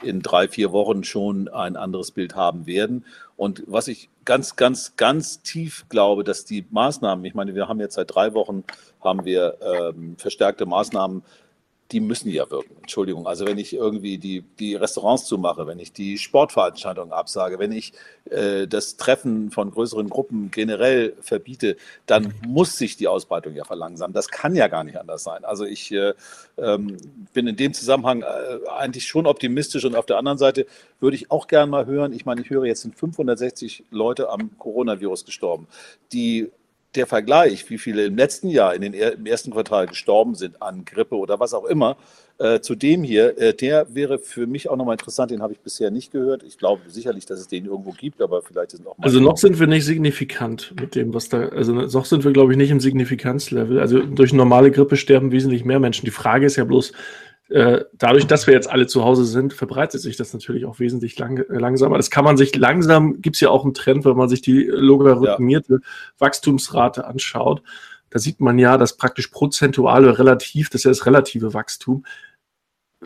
in drei, vier Wochen schon ein anderes Bild haben werden. Und was ich ganz, ganz, ganz tief glaube, dass die Maßnahmen, ich meine, wir haben jetzt seit drei Wochen haben wir ähm, verstärkte Maßnahmen die müssen ja wirken. Entschuldigung. Also wenn ich irgendwie die, die Restaurants zumache, wenn ich die Sportveranstaltungen absage, wenn ich äh, das Treffen von größeren Gruppen generell verbiete, dann muss sich die Ausbreitung ja verlangsamen. Das kann ja gar nicht anders sein. Also ich äh, ähm, bin in dem Zusammenhang äh, eigentlich schon optimistisch und auf der anderen Seite würde ich auch gerne mal hören, ich meine, ich höre jetzt sind 560 Leute am Coronavirus gestorben. Die der Vergleich, wie viele im letzten Jahr in den, im ersten Quartal gestorben sind an Grippe oder was auch immer, äh, zu dem hier, äh, der wäre für mich auch nochmal interessant. Den habe ich bisher nicht gehört. Ich glaube sicherlich, dass es den irgendwo gibt, aber vielleicht sind auch mal. Also noch sind wir nicht signifikant mit dem, was da, also noch sind wir, glaube ich, nicht im Signifikanzlevel. Also durch normale Grippe sterben wesentlich mehr Menschen. Die Frage ist ja bloß, äh, dadurch, dass wir jetzt alle zu Hause sind, verbreitet sich das natürlich auch wesentlich lang, äh, langsamer. Das kann man sich langsam, gibt es ja auch einen Trend, wenn man sich die logarithmierte ja. Wachstumsrate anschaut. Da sieht man ja, dass praktisch prozentuale relativ, das ist ja das relative Wachstum,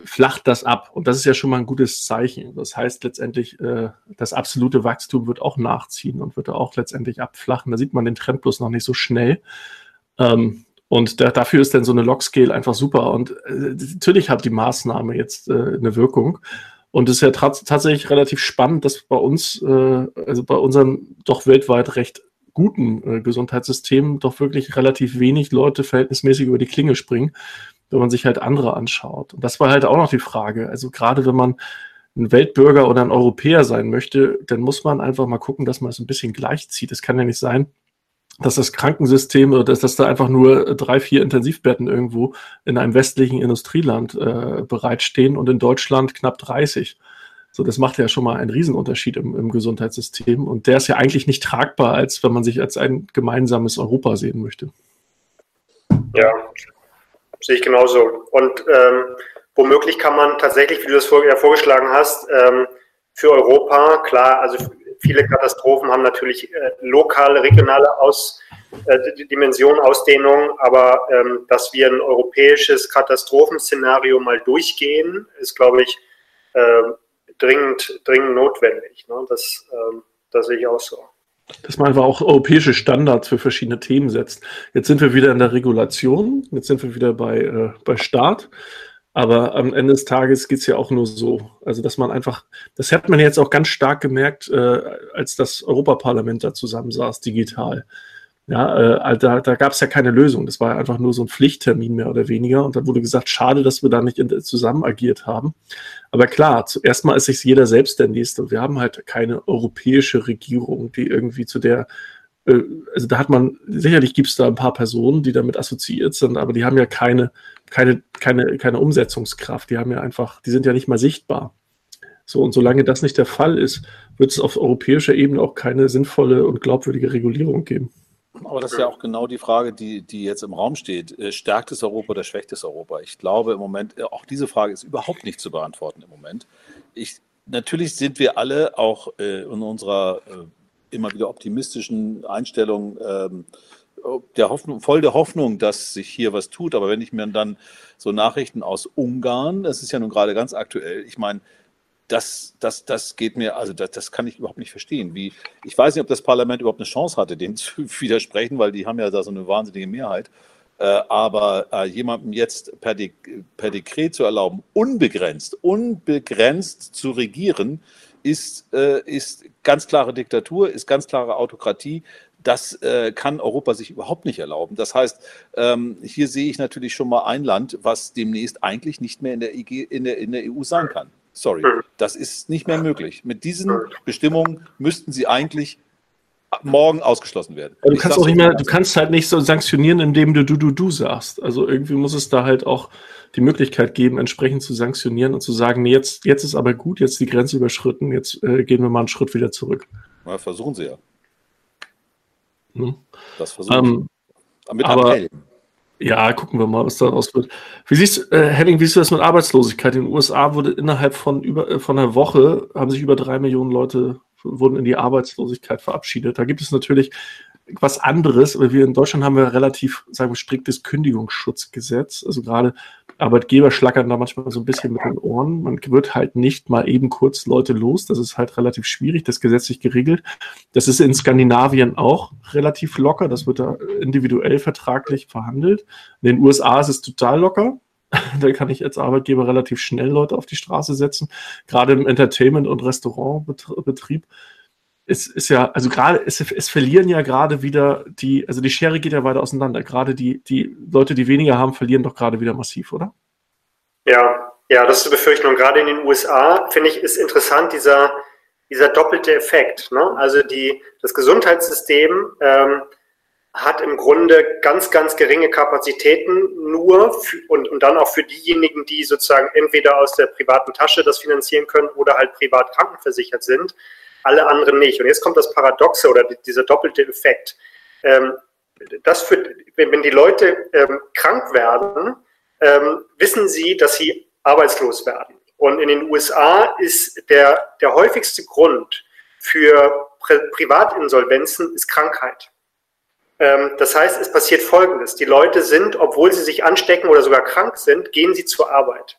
flacht das ab. Und das ist ja schon mal ein gutes Zeichen. Das heißt letztendlich, äh, das absolute Wachstum wird auch nachziehen und wird auch letztendlich abflachen. Da sieht man den Trend bloß noch nicht so schnell. Ähm, und da, dafür ist dann so eine Log-Scale einfach super. Und äh, natürlich hat die Maßnahme jetzt äh, eine Wirkung. Und es ist ja tatsächlich relativ spannend, dass bei uns, äh, also bei unserem doch weltweit recht guten äh, Gesundheitssystem, doch wirklich relativ wenig Leute verhältnismäßig über die Klinge springen, wenn man sich halt andere anschaut. Und das war halt auch noch die Frage. Also gerade wenn man ein Weltbürger oder ein Europäer sein möchte, dann muss man einfach mal gucken, dass man es ein bisschen gleichzieht. Es kann ja nicht sein, dass das Krankensystem dass, dass da einfach nur drei, vier Intensivbetten irgendwo in einem westlichen Industrieland äh, bereitstehen und in Deutschland knapp 30. So, das macht ja schon mal einen Riesenunterschied im, im Gesundheitssystem. Und der ist ja eigentlich nicht tragbar, als wenn man sich als ein gemeinsames Europa sehen möchte. Ja, sehe ich genauso. Und ähm, womöglich kann man tatsächlich, wie du das vor, ja, vorgeschlagen hast, ähm, für Europa, klar, also viele Katastrophen haben natürlich äh, lokale, regionale Aus, äh, Dimension, Ausdehnung, aber ähm, dass wir ein europäisches Katastrophenszenario mal durchgehen, ist, glaube ich, äh, dringend, dringend notwendig. Ne? Das, ähm, das sehe ich auch so. Dass man einfach auch europäische Standards für verschiedene Themen setzt. Jetzt sind wir wieder in der Regulation, jetzt sind wir wieder bei, äh, bei Staat. Aber am Ende des Tages geht es ja auch nur so. Also, dass man einfach, das hat man jetzt auch ganz stark gemerkt, äh, als das Europaparlament da zusammensaß, digital. Ja, äh, da, da gab es ja keine Lösung. Das war einfach nur so ein Pflichttermin mehr oder weniger. Und dann wurde gesagt, schade, dass wir da nicht in, zusammen agiert haben. Aber klar, zuerst mal ist sich jeder selbst der Nächste. Wir haben halt keine europäische Regierung, die irgendwie zu der äh, also da hat man, sicherlich gibt es da ein paar Personen, die damit assoziiert sind, aber die haben ja keine, keine, keine, keine Umsetzungskraft. Die haben ja einfach, die sind ja nicht mal sichtbar. So, und solange das nicht der Fall ist, wird es auf europäischer Ebene auch keine sinnvolle und glaubwürdige Regulierung geben. Aber das ist ja auch genau die Frage, die, die jetzt im Raum steht. Äh, stärkt es Europa oder schwächt es Europa? Ich glaube im Moment, äh, auch diese Frage ist überhaupt nicht zu beantworten im Moment. Ich, natürlich sind wir alle auch äh, in unserer immer wieder optimistischen Einstellung ähm, der Hoffnung, voll der Hoffnung, dass sich hier was tut. Aber wenn ich mir dann so Nachrichten aus Ungarn, das ist ja nun gerade ganz aktuell, ich meine, das, das, das geht mir, also das, das kann ich überhaupt nicht verstehen. Wie, ich weiß nicht, ob das Parlament überhaupt eine Chance hatte, dem zu widersprechen, weil die haben ja da so eine wahnsinnige Mehrheit. Äh, aber äh, jemandem jetzt per, De per Dekret zu erlauben, unbegrenzt, unbegrenzt zu regieren, ist, äh, ist ganz klare Diktatur, ist ganz klare Autokratie. Das äh, kann Europa sich überhaupt nicht erlauben. Das heißt, ähm, hier sehe ich natürlich schon mal ein Land, was demnächst eigentlich nicht mehr in der, IG, in der, in der EU sein kann. Sorry, das ist nicht mehr möglich. Mit diesen Bestimmungen müssten sie eigentlich morgen ausgeschlossen werden. du kannst auch nicht mehr, du kannst halt nicht so sanktionieren, indem du du du du sagst. Also irgendwie muss es da halt auch die Möglichkeit geben, entsprechend zu sanktionieren und zu sagen, nee, jetzt, jetzt ist aber gut, jetzt die Grenze überschritten, jetzt äh, gehen wir mal einen Schritt wieder zurück. Ja, versuchen sie ja. Hm. Das versuchen ähm. Mit aber, Appell. Ja, gucken wir mal, was daraus wird. Wie siehst äh, Henning, wie siehst du das mit Arbeitslosigkeit? In den USA wurde innerhalb von über äh, von einer Woche haben sich über drei Millionen Leute wurden in die Arbeitslosigkeit verabschiedet. Da gibt es natürlich was anderes, aber wir in Deutschland haben wir relativ, sagen wir, striktes Kündigungsschutzgesetz. Also gerade Arbeitgeber schlackern da manchmal so ein bisschen mit den Ohren. Man wird halt nicht mal eben kurz Leute los. Das ist halt relativ schwierig, das gesetzlich geregelt. Das ist in Skandinavien auch relativ locker. Das wird da individuell vertraglich verhandelt. In den USA ist es total locker. da kann ich als Arbeitgeber relativ schnell Leute auf die Straße setzen. Gerade im Entertainment- und Restaurantbetrieb es ist ja, also gerade, es, es verlieren ja gerade wieder die, also die Schere geht ja weiter auseinander. Gerade die, die Leute, die weniger haben, verlieren doch gerade wieder massiv, oder? Ja, ja, das ist die Befürchtung. Gerade in den USA, finde ich, ist interessant dieser, dieser doppelte Effekt. Ne? Also die, das Gesundheitssystem ähm, hat im Grunde ganz, ganz geringe Kapazitäten nur für, und, und dann auch für diejenigen, die sozusagen entweder aus der privaten Tasche das finanzieren können oder halt privat krankenversichert sind alle anderen nicht. Und jetzt kommt das Paradoxe oder dieser doppelte Effekt. Ähm, das für, wenn die Leute ähm, krank werden, ähm, wissen sie, dass sie arbeitslos werden. Und in den USA ist der, der häufigste Grund für Pri Privatinsolvenzen ist Krankheit. Das heißt, es passiert Folgendes. Die Leute sind, obwohl sie sich anstecken oder sogar krank sind, gehen sie zur Arbeit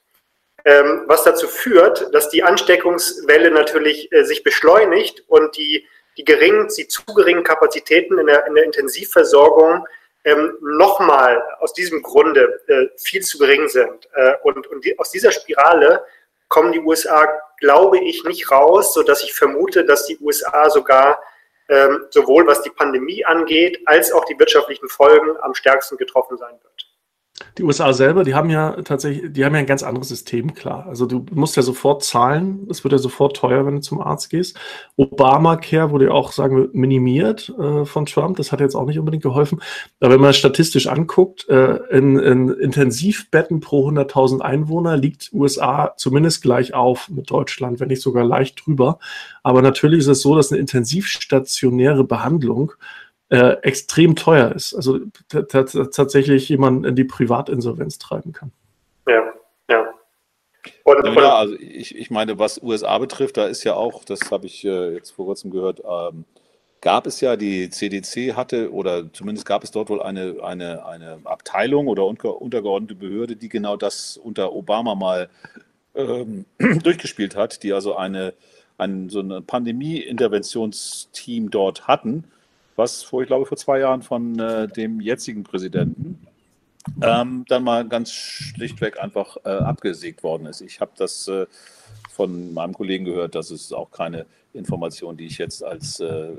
ähm, was dazu führt, dass die Ansteckungswelle natürlich äh, sich beschleunigt und die, die, geringen, die zu geringen Kapazitäten in der, in der Intensivversorgung ähm, nochmal aus diesem Grunde äh, viel zu gering sind. Äh, und und die, aus dieser Spirale kommen die USA, glaube ich, nicht raus, sodass ich vermute, dass die USA sogar ähm, sowohl was die Pandemie angeht, als auch die wirtschaftlichen Folgen am stärksten getroffen sein wird. Die USA selber, die haben ja tatsächlich, die haben ja ein ganz anderes System, klar. Also du musst ja sofort zahlen, es wird ja sofort teuer, wenn du zum Arzt gehst. Obamacare wurde ja auch, sagen wir, minimiert äh, von Trump, das hat jetzt auch nicht unbedingt geholfen. Aber wenn man statistisch anguckt, äh, in, in Intensivbetten pro 100.000 Einwohner liegt USA zumindest gleich auf mit Deutschland, wenn nicht sogar leicht drüber. Aber natürlich ist es so, dass eine intensivstationäre Behandlung äh, extrem teuer ist. Also tatsächlich jemanden in die Privatinsolvenz treiben kann. Ja, ja. Und, und ja, also ich, ich meine, was USA betrifft, da ist ja auch, das habe ich äh, jetzt vor kurzem gehört, ähm, gab es ja, die CDC hatte, oder zumindest gab es dort wohl eine, eine, eine Abteilung oder untergeordnete Behörde, die genau das unter Obama mal ähm, durchgespielt hat, die also eine, ein, so ein Pandemie-Interventionsteam dort hatten was vor, ich glaube, vor zwei Jahren von äh, dem jetzigen Präsidenten ähm, dann mal ganz schlichtweg einfach äh, abgesägt worden ist. Ich habe das äh, von meinem Kollegen gehört, das ist auch keine Information, die ich jetzt als, äh,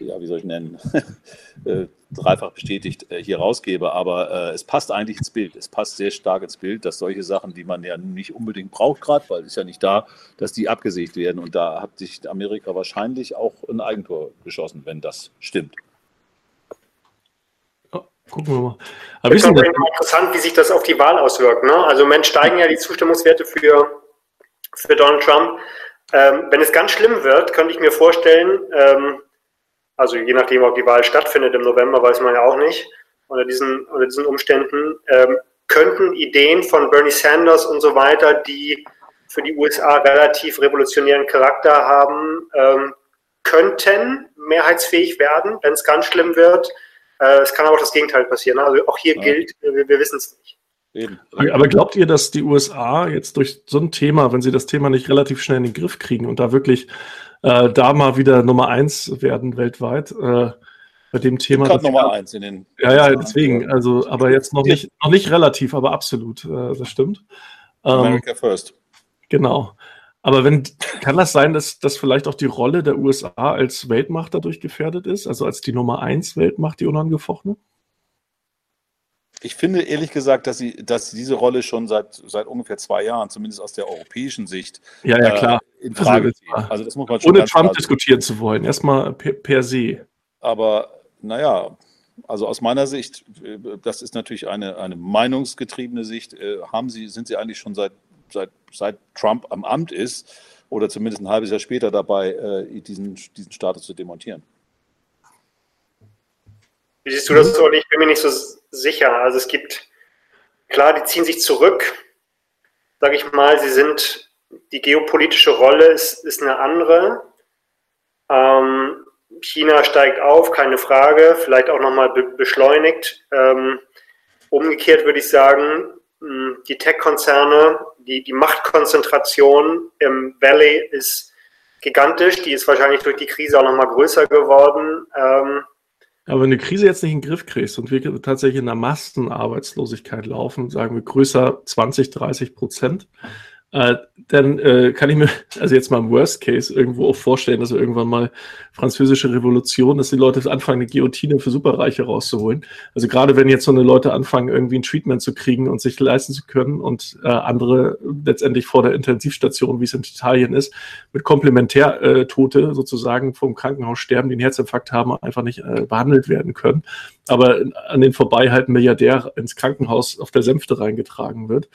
ja, wie soll ich nennen, äh, dreifach bestätigt äh, hier rausgebe. Aber äh, es passt eigentlich ins Bild. Es passt sehr stark ins Bild, dass solche Sachen, die man ja nicht unbedingt braucht, gerade, weil es ist ja nicht da, dass die abgesägt werden. Und da hat sich Amerika wahrscheinlich auch ein Eigentor geschossen, wenn das stimmt. Gucken wir mal. Aber ist immer interessant, wie sich das auf die Wahl auswirkt. Ne? Also, Mensch, steigen ja die Zustimmungswerte für, für Donald Trump. Ähm, wenn es ganz schlimm wird, könnte ich mir vorstellen, ähm, also je nachdem, ob die Wahl stattfindet im November, weiß man ja auch nicht, unter diesen, unter diesen Umständen, ähm, könnten Ideen von Bernie Sanders und so weiter, die für die USA relativ revolutionären Charakter haben, ähm, könnten mehrheitsfähig werden, wenn es ganz schlimm wird. Äh, es kann aber auch das Gegenteil passieren. Also auch hier ja. gilt, wir, wir wissen es nicht. Eben. Aber glaubt ihr, dass die USA jetzt durch so ein Thema, wenn sie das Thema nicht relativ schnell in den Griff kriegen und da wirklich äh, da mal wieder Nummer eins werden weltweit, äh, bei dem Thema. Gerade Nummer eins in den. Ja, ja, deswegen. Also, aber jetzt noch nicht, noch nicht relativ, aber absolut. Äh, das stimmt. Ähm, America first. Genau. Aber wenn, kann das sein, dass, dass vielleicht auch die Rolle der USA als Weltmacht dadurch gefährdet ist? Also als die Nummer eins Weltmacht, die unangefochtene? Ich finde ehrlich gesagt, dass sie, dass diese Rolle schon seit, seit ungefähr zwei Jahren, zumindest aus der europäischen Sicht, ja, ja, klar. Äh, in Frage also, also das muss man schon Ohne Trump diskutieren zu wollen, erstmal per, per se. Aber naja, also aus meiner Sicht, äh, das ist natürlich eine, eine meinungsgetriebene Sicht, äh, haben Sie, sind Sie eigentlich schon seit, seit, seit Trump am Amt ist oder zumindest ein halbes Jahr später dabei, diesen, diesen Status zu demontieren. Wie siehst du das so? Ich bin mir nicht so sicher. Also es gibt, klar, die ziehen sich zurück, sage ich mal. Sie sind, die geopolitische Rolle ist, ist eine andere. Ähm, China steigt auf, keine Frage, vielleicht auch nochmal be beschleunigt. Ähm, umgekehrt würde ich sagen, die Tech-Konzerne, die, die Machtkonzentration im Valley ist gigantisch. Die ist wahrscheinlich durch die Krise auch nochmal größer geworden. Ähm, aber wenn du die Krise jetzt nicht in den Griff kriegst und wir tatsächlich in einer Massenarbeitslosigkeit laufen, sagen wir größer 20, 30 Prozent, äh, dann äh, kann ich mir, also jetzt mal im Worst Case, irgendwo auch vorstellen, dass wir irgendwann mal französische Revolution, dass die Leute anfangen, eine Guillotine für Superreiche rauszuholen. Also gerade wenn jetzt so eine Leute anfangen, irgendwie ein Treatment zu kriegen und sich leisten zu können und äh, andere letztendlich vor der Intensivstation, wie es in Italien ist, mit Komplementärtote äh, sozusagen vom Krankenhaus sterben, die einen Herzinfarkt haben, einfach nicht äh, behandelt werden können. Aber an den vorbei halt ein Milliardär ins Krankenhaus auf der Sänfte reingetragen wird.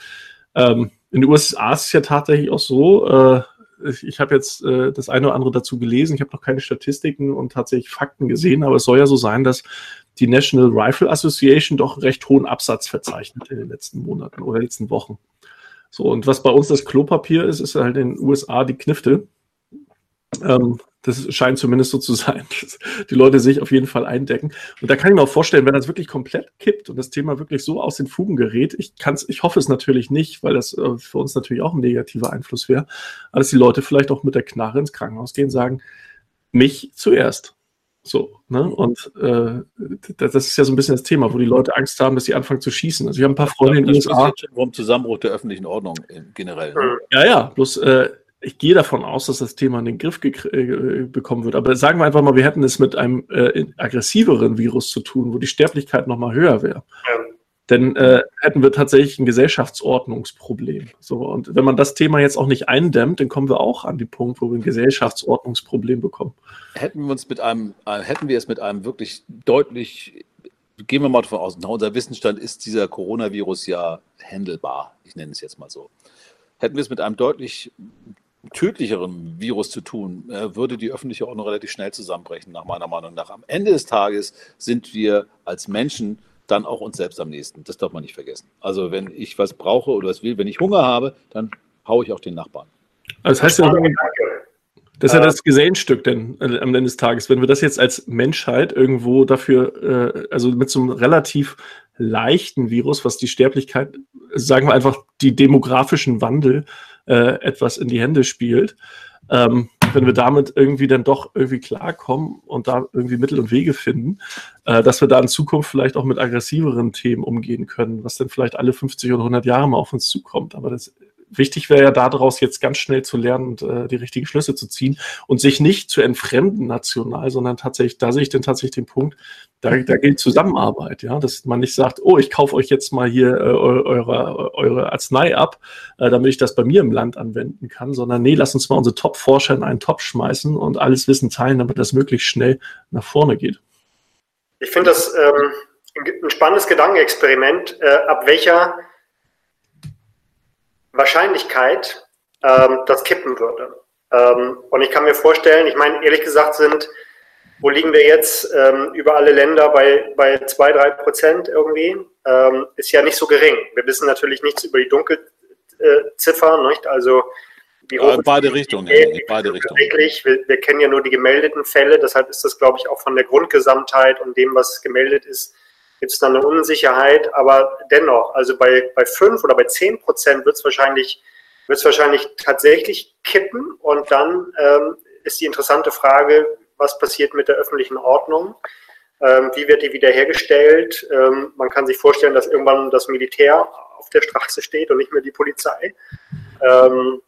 Ähm, in den USA ist es ja tatsächlich auch so, äh, ich, habe jetzt äh, das eine oder andere dazu gelesen, ich habe noch keine Statistiken und tatsächlich Fakten gesehen, aber es soll ja so sein, dass die National Rifle Association doch recht hohen Absatz verzeichnet in den letzten Monaten oder letzten Wochen. So, und was bei uns das Klopapier ist, ist halt in den USA die Knifte. Ähm, das scheint zumindest so zu sein, dass die Leute sich auf jeden Fall eindecken. Und da kann ich mir auch vorstellen, wenn das wirklich komplett kippt und das Thema wirklich so aus den Fugen gerät, ich kann's, ich hoffe es natürlich nicht, weil das äh, für uns natürlich auch ein negativer Einfluss wäre, dass die Leute vielleicht auch mit der Knarre ins Krankenhaus gehen, sagen, mich zuerst. So, ne? Und äh, das ist ja so ein bisschen das Thema, wo die Leute Angst haben, dass sie anfangen zu schießen. Also ich habe ein paar Freunde in den USA. Warum Zusammenbruch der öffentlichen Ordnung generell. Ne? Ja, ja, bloß äh, ich gehe davon aus, dass das Thema in den Griff äh, bekommen wird. Aber sagen wir einfach mal, wir hätten es mit einem äh, aggressiveren Virus zu tun, wo die Sterblichkeit noch mal höher wäre. Ja. Dann äh, hätten wir tatsächlich ein Gesellschaftsordnungsproblem. So, und wenn man das Thema jetzt auch nicht eindämmt, dann kommen wir auch an den Punkt, wo wir ein Gesellschaftsordnungsproblem bekommen. Hätten wir uns mit einem, äh, hätten wir es mit einem wirklich deutlich, gehen wir mal davon aus, nach unser Wissensstand ist dieser Coronavirus ja handelbar. Ich nenne es jetzt mal so. Hätten wir es mit einem deutlich tödlicheren Virus zu tun, äh, würde die öffentliche Ordnung relativ schnell zusammenbrechen, nach meiner Meinung nach. Am Ende des Tages sind wir als Menschen dann auch uns selbst am nächsten. Das darf man nicht vergessen. Also wenn ich was brauche oder was will, wenn ich Hunger habe, dann haue ich auch den Nachbarn. Also das heißt ja, das ist ja das Gesellenstück denn äh, am Ende des Tages. Wenn wir das jetzt als Menschheit irgendwo dafür, äh, also mit so einem relativ leichten Virus, was die Sterblichkeit, sagen wir einfach die demografischen Wandel äh, etwas in die Hände spielt. Ähm, wenn wir damit irgendwie dann doch irgendwie klarkommen und da irgendwie Mittel und Wege finden, äh, dass wir da in Zukunft vielleicht auch mit aggressiveren Themen umgehen können, was dann vielleicht alle 50 oder 100 Jahre mal auf uns zukommt. Aber das wichtig wäre ja daraus jetzt ganz schnell zu lernen und äh, die richtigen Schlüsse zu ziehen und sich nicht zu entfremden national, sondern tatsächlich, da sehe ich dann tatsächlich den Punkt, da, da gilt Zusammenarbeit, ja, dass man nicht sagt, oh, ich kaufe euch jetzt mal hier äh, eure, eure Arznei ab, äh, damit ich das bei mir im Land anwenden kann, sondern nee, lass uns mal unsere Top-Forscher in einen Topf schmeißen und alles Wissen teilen, damit das möglichst schnell nach vorne geht. Ich finde das ähm, ein spannendes Gedankenexperiment, äh, ab welcher Wahrscheinlichkeit ähm, das kippen würde. Ähm, und ich kann mir vorstellen, ich meine, ehrlich gesagt sind, wo liegen wir jetzt ähm, über alle Länder bei, bei zwei, drei Prozent irgendwie, ähm, ist ja nicht so gering. Wir wissen natürlich nichts über die Dunkelziffer, nicht? Also wie hoch ja, beide Richtungen. Ja, beide Richtungen. Wir, wir, kennen ja nur die gemeldeten Fälle, deshalb ist das, glaube ich, auch von der Grundgesamtheit und dem, was gemeldet ist, gibt es dann eine Unsicherheit, aber dennoch, also bei, bei fünf oder bei zehn Prozent wird es wahrscheinlich, wird's wahrscheinlich tatsächlich kippen und dann ähm, ist die interessante Frage, was passiert mit der öffentlichen Ordnung? Ähm, wie wird die wiederhergestellt? Ähm, man kann sich vorstellen, dass irgendwann das Militär auf der Straße steht und nicht mehr die Polizei. Ähm,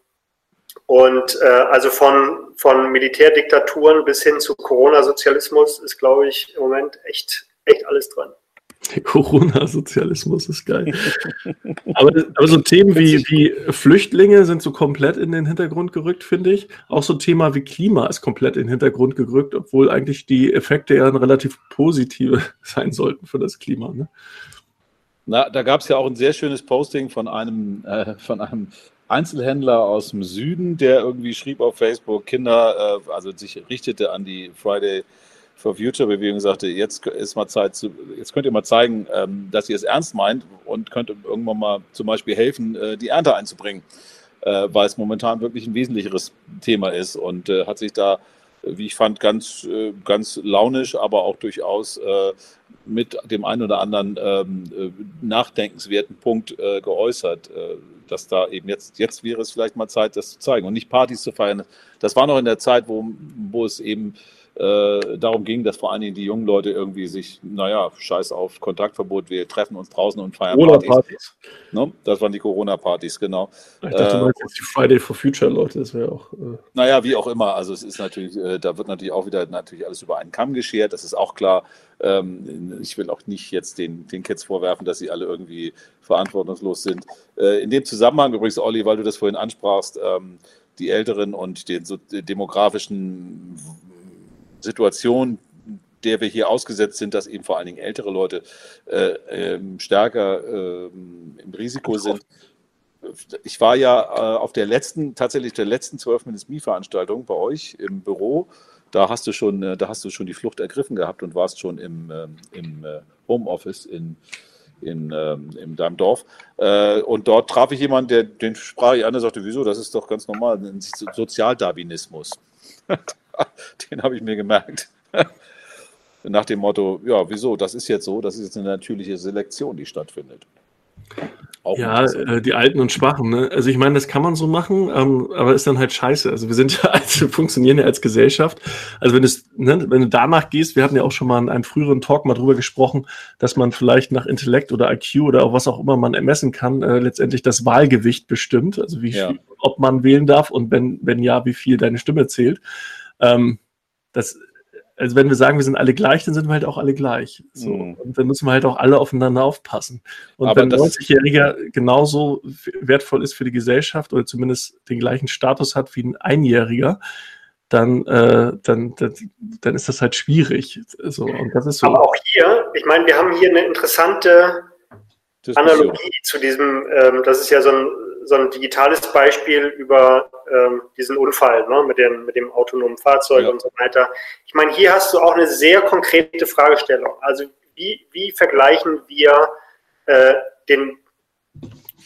und äh, also von, von Militärdiktaturen bis hin zu Corona-Sozialismus ist, glaube ich, im Moment echt, echt alles dran. Der Corona-Sozialismus ist geil. aber, aber, so Themen wie, wie Flüchtlinge sind so komplett in den Hintergrund gerückt, finde ich. Auch so ein Thema wie Klima ist komplett in den Hintergrund gerückt, obwohl eigentlich die Effekte ja relativ positive sein sollten für das Klima. Ne? Na, da gab es ja auch ein sehr schönes Posting von einem, äh, von einem Einzelhändler aus dem Süden, der irgendwie schrieb auf Facebook, Kinder, äh, also sich richtete an die Friday for Future Bewegung sagte, jetzt ist mal Zeit, zu, jetzt könnt ihr mal zeigen, ähm, dass ihr es ernst meint und könnt irgendwann mal zum Beispiel helfen, äh, die Ernte einzubringen, äh, weil es momentan wirklich ein wesentlicheres Thema ist und äh, hat sich da, wie ich fand, ganz, äh, ganz launisch, aber auch durchaus äh, mit dem einen oder anderen ähm, äh, nachdenkenswerten Punkt geäußert, dass da eben jetzt, jetzt wäre es vielleicht mal Zeit, das zu zeigen und nicht Partys zu feiern. Das war noch in der Zeit, wo, wo es eben äh, darum ging, dass vor allen Dingen die jungen Leute irgendwie sich, naja, scheiß auf Kontaktverbot, wir treffen uns draußen und feiern Partys. Partys. Ne? Das waren die Corona-Partys, genau. Ich dachte, du meinst jetzt die Friday for Future Leute, das wäre auch. Äh naja, wie auch immer. Also es ist natürlich, äh, da wird natürlich auch wieder natürlich alles über einen Kamm geschert, das ist auch klar. Ähm, ich will auch nicht jetzt den, den Kids vorwerfen, dass sie alle irgendwie verantwortungslos sind. Äh, in dem Zusammenhang übrigens, Olli, weil du das vorhin ansprachst, ähm, die Älteren und den so demografischen Situation, der wir hier ausgesetzt sind, dass eben vor allen Dingen ältere Leute äh, ähm, stärker äh, im Risiko sind. Ich war ja äh, auf der letzten, tatsächlich der letzten 12 Minutes Me-Veranstaltung bei euch im Büro. Da hast du schon, äh, da hast du schon die Flucht ergriffen gehabt und warst schon im, ähm, im äh, Homeoffice in, in, ähm, in deinem Dorf. Äh, und dort traf ich jemanden, der, den sprach ich an, der sagte, wieso, das ist doch ganz normal, ein Sozialdarwinismus. Den habe ich mir gemerkt. Nach dem Motto, ja, wieso? Das ist jetzt so, das ist jetzt eine natürliche Selektion, die stattfindet. Auch ja, äh, die Alten und Schwachen. Ne? Also ich meine, das kann man so machen, ähm, aber ist dann halt scheiße. Also wir sind ja, also funktionieren ja als Gesellschaft. Also wenn, es, ne, wenn du danach gehst, wir hatten ja auch schon mal in einem früheren Talk mal drüber gesprochen, dass man vielleicht nach Intellekt oder IQ oder auch was auch immer man ermessen kann, äh, letztendlich das Wahlgewicht bestimmt. Also wie ja. viel, ob man wählen darf und wenn, wenn ja, wie viel deine Stimme zählt. Ähm, das, also wenn wir sagen, wir sind alle gleich, dann sind wir halt auch alle gleich. So. Mhm. Und dann müssen wir halt auch alle aufeinander aufpassen. Und Aber wenn ein 90-Jähriger genauso wertvoll ist für die Gesellschaft oder zumindest den gleichen Status hat wie ein Einjähriger, dann, äh, dann, dann, dann ist das halt schwierig. So, und das ist so. Aber auch hier, ich meine, wir haben hier eine interessante Analogie zu diesem, ähm, das ist ja so ein, so ein digitales Beispiel über ähm, diesen Unfall ne, mit, dem, mit dem autonomen Fahrzeug ja. und so weiter. Ich meine, hier hast du auch eine sehr konkrete Fragestellung. Also wie, wie vergleichen wir äh, den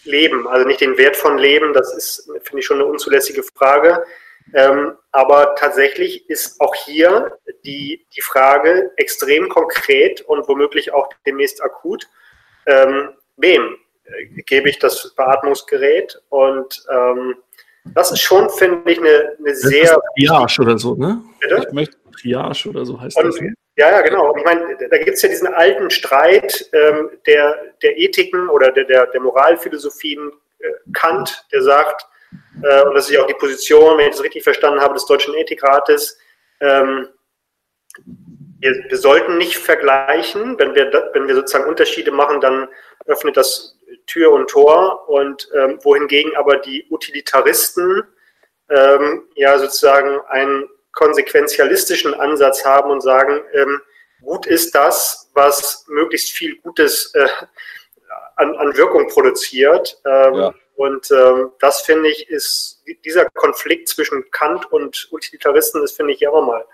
Leben, also nicht den Wert von Leben, das ist, finde ich, schon eine unzulässige Frage. Ähm, aber tatsächlich ist auch hier die, die Frage extrem konkret und womöglich auch demnächst akut. Ähm, wem äh, gebe ich das Beatmungsgerät? Und ähm, das ist schon, finde ich, eine, eine sehr. Triage oder so, ne? Bitte? Ich möchte Triage oder so heißt Und, das. Ne? Ja, ja, genau. Ich meine, da gibt es ja diesen alten Streit ähm, der, der Ethiken oder der, der, der Moralphilosophien äh, Kant, der sagt, äh, und das ist ja auch die Position, wenn ich das richtig verstanden habe, des Deutschen Ethikrates, ähm, wir, wir, sollten nicht vergleichen. Wenn wir, wenn wir sozusagen Unterschiede machen, dann öffnet das Tür und Tor und ähm, wohingegen aber die Utilitaristen ähm, ja sozusagen einen konsequenzialistischen Ansatz haben und sagen, ähm, gut ist das, was möglichst viel Gutes äh, an, an, Wirkung produziert. Ähm, ja. Und ähm, das finde ich ist dieser Konflikt zwischen Kant und Utilitaristen ist finde ich ja immer mal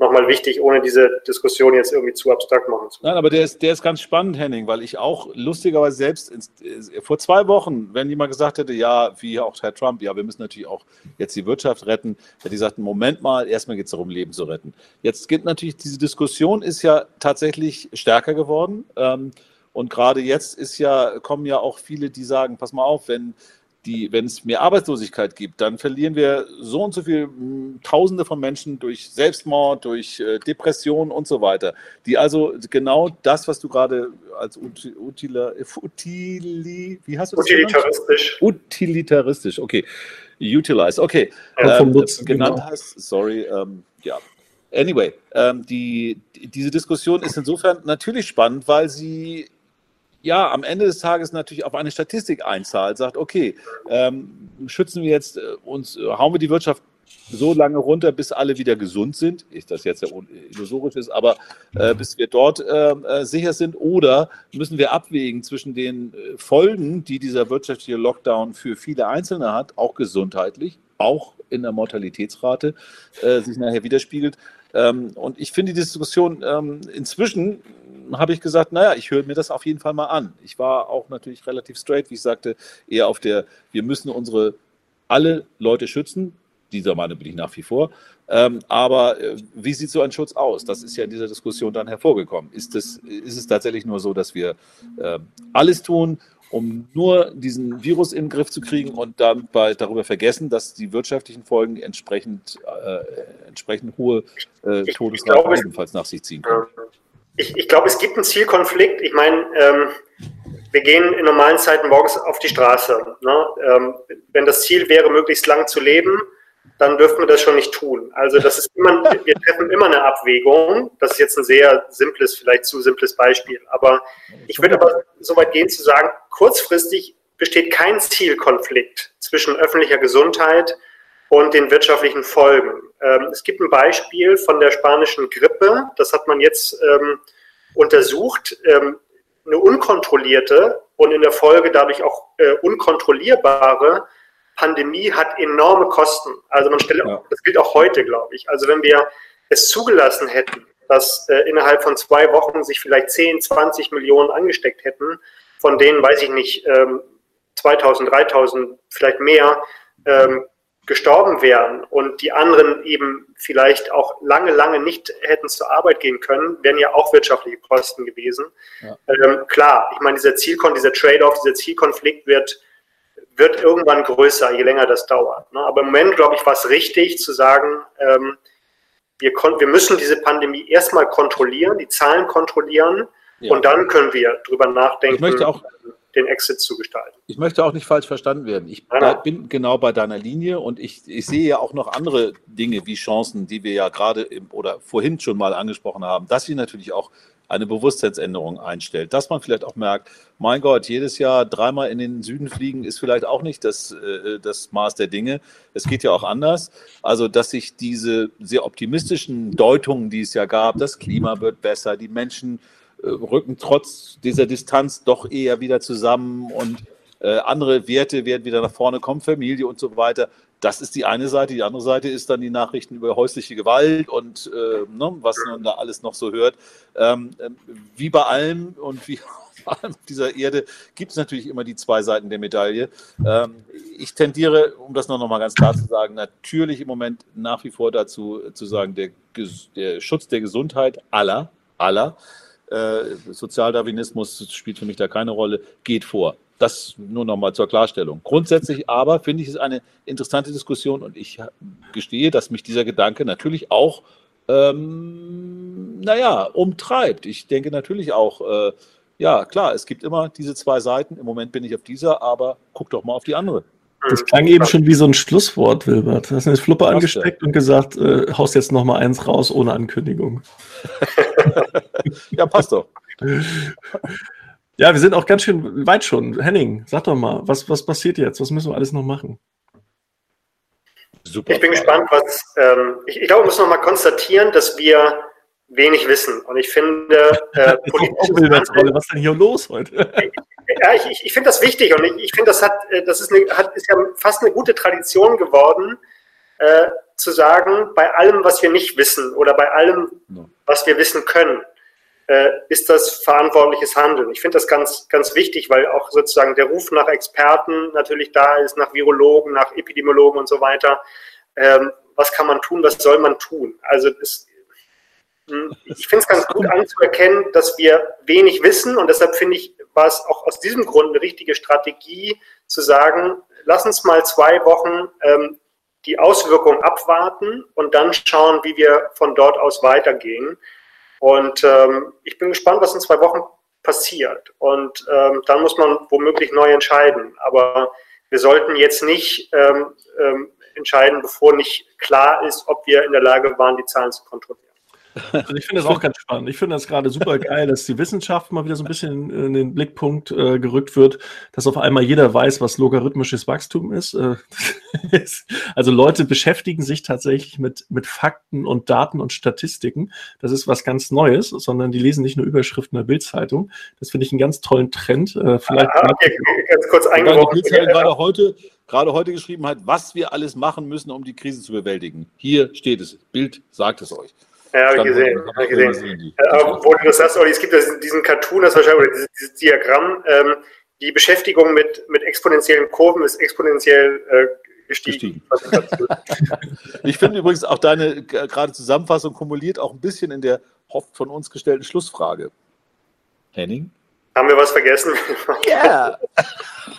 nochmal wichtig, ohne diese Diskussion jetzt irgendwie zu abstrakt machen zu Nein, aber der ist, der ist ganz spannend, Henning, weil ich auch lustigerweise selbst ins, vor zwei Wochen, wenn jemand gesagt hätte, ja, wie auch Herr Trump, ja, wir müssen natürlich auch jetzt die Wirtschaft retten, hätte ich gesagt, Moment mal, erstmal geht es darum, Leben zu retten. Jetzt geht natürlich, diese Diskussion ist ja tatsächlich stärker geworden. Ähm, und gerade jetzt ist ja, kommen ja auch viele, die sagen, pass mal auf, wenn die, wenn es mehr Arbeitslosigkeit gibt, dann verlieren wir so und so viele hm, Tausende von Menschen durch Selbstmord, durch äh, Depression und so weiter. Die also genau das, was du gerade als utila, utili, wie hast du das Utilitaristisch. Genannt? Utilitaristisch, okay. Utilize, okay. Ja, ähm, Nutzen, genannt genau. hast, sorry, ähm, ja. Anyway, ähm, die, diese Diskussion ist insofern natürlich spannend, weil sie ja am Ende des Tages natürlich auf eine Statistik einzahlt, sagt, okay, ähm, schützen wir jetzt äh, uns, äh, hauen wir die Wirtschaft so lange runter, bis alle wieder gesund sind, ist das jetzt ja illusorisch ist, aber äh, bis wir dort äh, äh, sicher sind, oder müssen wir abwägen zwischen den äh, Folgen, die dieser wirtschaftliche Lockdown für viele Einzelne hat, auch gesundheitlich, auch in der Mortalitätsrate sich nachher widerspiegelt. Ähm, und ich finde die Diskussion ähm, inzwischen habe ich gesagt, naja, ich höre mir das auf jeden Fall mal an. Ich war auch natürlich relativ straight, wie ich sagte, eher auf der, wir müssen unsere alle Leute schützen. Dieser Meinung bin ich nach wie vor. Ähm, aber äh, wie sieht so ein Schutz aus? Das ist ja in dieser Diskussion dann hervorgekommen. Ist es, ist es tatsächlich nur so, dass wir äh, alles tun, um nur diesen Virus in den Griff zu kriegen und dann bei, darüber vergessen, dass die wirtschaftlichen Folgen entsprechend, äh, entsprechend hohe äh, Todesraten ebenfalls nach sich ziehen können? ich, ich glaube, es gibt einen Zielkonflikt. Ich meine, ähm, wir gehen in normalen Zeiten morgens auf die Straße. Ne? Ähm, wenn das Ziel wäre, möglichst lang zu leben, dann dürfen wir das schon nicht tun. Also das ist immer, wir treffen immer eine Abwägung. Das ist jetzt ein sehr simples, vielleicht zu simples Beispiel. Aber ich würde aber so weit gehen zu sagen, kurzfristig besteht kein Zielkonflikt zwischen öffentlicher Gesundheit und den wirtschaftlichen Folgen. Ähm, es gibt ein Beispiel von der spanischen Grippe, das hat man jetzt ähm, untersucht, ähm, eine unkontrollierte und in der Folge dadurch auch äh, unkontrollierbare Pandemie hat enorme Kosten. Also man stelle, ja. das gilt auch heute, glaube ich. Also wenn wir es zugelassen hätten, dass äh, innerhalb von zwei Wochen sich vielleicht 10, 20 Millionen angesteckt hätten, von denen, weiß ich nicht, ähm, 2000, 3000, vielleicht mehr, ähm, gestorben wären und die anderen eben vielleicht auch lange, lange nicht hätten zur Arbeit gehen können, wären ja auch wirtschaftliche Kosten gewesen. Ja. Ähm, klar, ich meine, dieser Zielkon, dieser Trade-off, dieser Zielkonflikt wird, wird irgendwann größer, je länger das dauert. Ne? Aber im Moment, glaube ich, war es richtig zu sagen, ähm, wir, wir müssen diese Pandemie erstmal kontrollieren, die Zahlen kontrollieren ja. und dann können wir drüber nachdenken. Ich möchte auch den Exit zu gestalten. Ich möchte auch nicht falsch verstanden werden. Ich ja, bin genau bei deiner Linie und ich, ich sehe ja auch noch andere Dinge wie Chancen, die wir ja gerade oder vorhin schon mal angesprochen haben, dass sie natürlich auch eine Bewusstseinsänderung einstellt, dass man vielleicht auch merkt, mein Gott, jedes Jahr dreimal in den Süden fliegen ist vielleicht auch nicht das, äh, das Maß der Dinge. Es geht ja auch anders. Also, dass sich diese sehr optimistischen Deutungen, die es ja gab, das Klima wird besser, die Menschen äh, rücken trotz dieser Distanz doch eher wieder zusammen und äh, andere Werte werden wieder nach vorne kommen, Familie und so weiter. Das ist die eine Seite. Die andere Seite ist dann die Nachrichten über häusliche Gewalt und äh, ne, was man da alles noch so hört. Ähm, ähm wie bei allem und wie auf dieser Erde gibt es natürlich immer die zwei Seiten der Medaille. Ähm, ich tendiere, um das noch mal ganz klar zu sagen, natürlich im Moment nach wie vor dazu zu sagen, der, der Schutz der Gesundheit aller, aller äh, Sozialdarwinismus spielt für mich da keine Rolle, geht vor. Das nur noch mal zur Klarstellung. Grundsätzlich aber finde ich es eine interessante Diskussion und ich gestehe, dass mich dieser Gedanke natürlich auch, ähm, naja, umtreibt. Ich denke natürlich auch, äh, ja, klar, es gibt immer diese zwei Seiten. Im Moment bin ich auf dieser, aber guck doch mal auf die andere. Das klang eben schon wie so ein Schlusswort, Wilbert. Du hast eine Fluppe angesteckt und gesagt, äh, haust jetzt noch mal eins raus ohne Ankündigung. ja, passt doch. Ja, wir sind auch ganz schön weit schon. Henning, sag doch mal, was, was passiert jetzt? Was müssen wir alles noch machen? Super. Ich bin gespannt, was. Ähm, ich, ich glaube, wir müssen noch mal konstatieren, dass wir wenig wissen. Und ich finde, äh, was ist denn hier los heute? ja, ich, ich, ich finde das wichtig und ich, ich finde, das hat, äh, das ist, eine, hat, ist ja fast eine gute Tradition geworden, äh, zu sagen, bei allem, was wir nicht wissen oder bei allem, was wir wissen können, ist das verantwortliches Handeln. Ich finde das ganz, ganz wichtig, weil auch sozusagen der Ruf nach Experten natürlich da ist, nach Virologen, nach Epidemiologen und so weiter. Ähm, was kann man tun, was soll man tun? Also es, hm, ich finde es ganz gut anzuerkennen, dass wir wenig wissen und deshalb finde ich, war es auch aus diesem Grund eine richtige Strategie zu sagen, lass uns mal zwei Wochen ähm, die Auswirkungen abwarten und dann schauen, wie wir von dort aus weitergehen. Und ähm, ich bin gespannt, was in zwei Wochen passiert. Und ähm, dann muss man womöglich neu entscheiden. Aber wir sollten jetzt nicht ähm, ähm, entscheiden, bevor nicht klar ist, ob wir in der Lage waren, die Zahlen zu kontrollieren. Also ich finde das auch ganz spannend. Ich finde das gerade super geil, dass die Wissenschaft mal wieder so ein bisschen in den Blickpunkt äh, gerückt wird, dass auf einmal jeder weiß, was logarithmisches Wachstum ist. Äh, also Leute beschäftigen sich tatsächlich mit, mit Fakten und Daten und Statistiken. Das ist was ganz Neues, sondern die lesen nicht nur Überschriften der Bildzeitung. Das finde ich einen ganz tollen Trend. Äh, vielleicht ah, okay, ganz kurz eingeworfen. Die gerade heute gerade heute geschrieben hat, was wir alles machen müssen, um die Krise zu bewältigen. Hier steht es. Bild sagt es euch. Ja, habe ich gesehen. Hab ich gesehen. Äh, wo du das sagst, Olli, es gibt diesen Cartoon, das wahrscheinlich, oder dieses, dieses Diagramm, ähm, die Beschäftigung mit, mit exponentiellen Kurven ist exponentiell äh, gestiegen. gestiegen. ich finde übrigens auch deine gerade Zusammenfassung kumuliert auch ein bisschen in der oft von uns gestellten Schlussfrage. Henning? Haben wir was vergessen? Ja.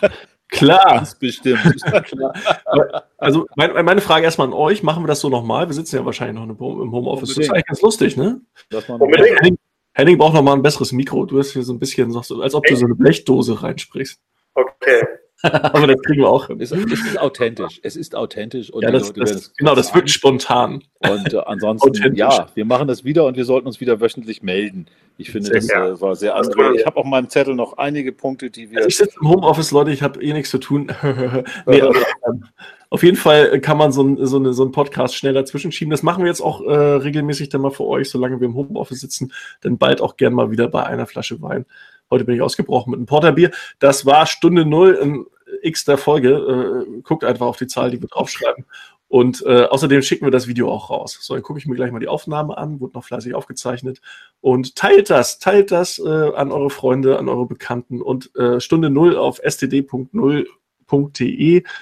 Klar. Bestimmt. Klar. Also meine, meine, Frage erstmal an euch, machen wir das so nochmal? Wir sitzen ja wahrscheinlich noch im Homeoffice. Das ist eigentlich ganz lustig, ne? Henning, Henning braucht noch mal ein besseres Mikro. Du hast hier so ein bisschen, so, als ob du so eine Blechdose reinsprichst. Okay. Aber das kriegen wir auch hin. Es, es ist authentisch. Es ist authentisch. Und ja, das, das, genau, das wirkt spontan. Und äh, ansonsten, ja, wir machen das wieder und wir sollten uns wieder wöchentlich melden. Ich finde, das äh, war sehr angenehm. Ich habe auf meinem Zettel noch einige Punkte, die wir. Also ich sitze im Homeoffice, Leute, ich habe eh nichts zu tun. nee, aber, ähm, auf jeden Fall kann man so, so, eine, so einen Podcast schnell dazwischen schieben. Das machen wir jetzt auch äh, regelmäßig dann mal für euch, solange wir im Homeoffice sitzen. Dann bald auch gern mal wieder bei einer Flasche Wein. Heute bin ich ausgebrochen mit einem Porterbier. Das war Stunde Null in X der Folge. Äh, guckt einfach auf die Zahl, die wir draufschreiben. Und äh, außerdem schicken wir das Video auch raus. So, dann gucke ich mir gleich mal die Aufnahme an, wurde noch fleißig aufgezeichnet. Und teilt das, teilt das äh, an eure Freunde, an eure Bekannten und äh, Stunde Null auf std.0.de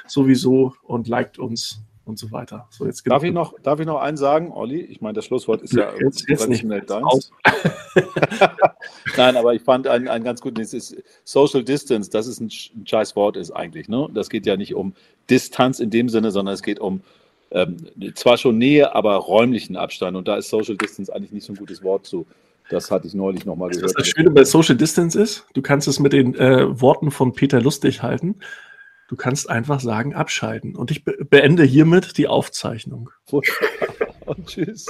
sowieso und liked uns und so weiter. So, jetzt darf, ich noch, darf ich noch einen sagen, Olli? Ich meine, das Schlusswort ist ja jetzt, jetzt nicht mehr deins. Nein, aber ich fand ein, ein ganz gutes ist Social Distance, das ist ein, ein scheiß Wort ist eigentlich. Ne? Das geht ja nicht um Distanz in dem Sinne, sondern es geht um ähm, zwar schon Nähe, aber räumlichen Abstand. Und da ist Social Distance eigentlich nicht so ein gutes Wort zu. Das hatte ich neulich nochmal gehört. Das Schöne bei Social Distance ist, du kannst es mit den äh, Worten von Peter Lustig halten. Du kannst einfach sagen, abschalten. Und ich be beende hiermit die Aufzeichnung. Und tschüss.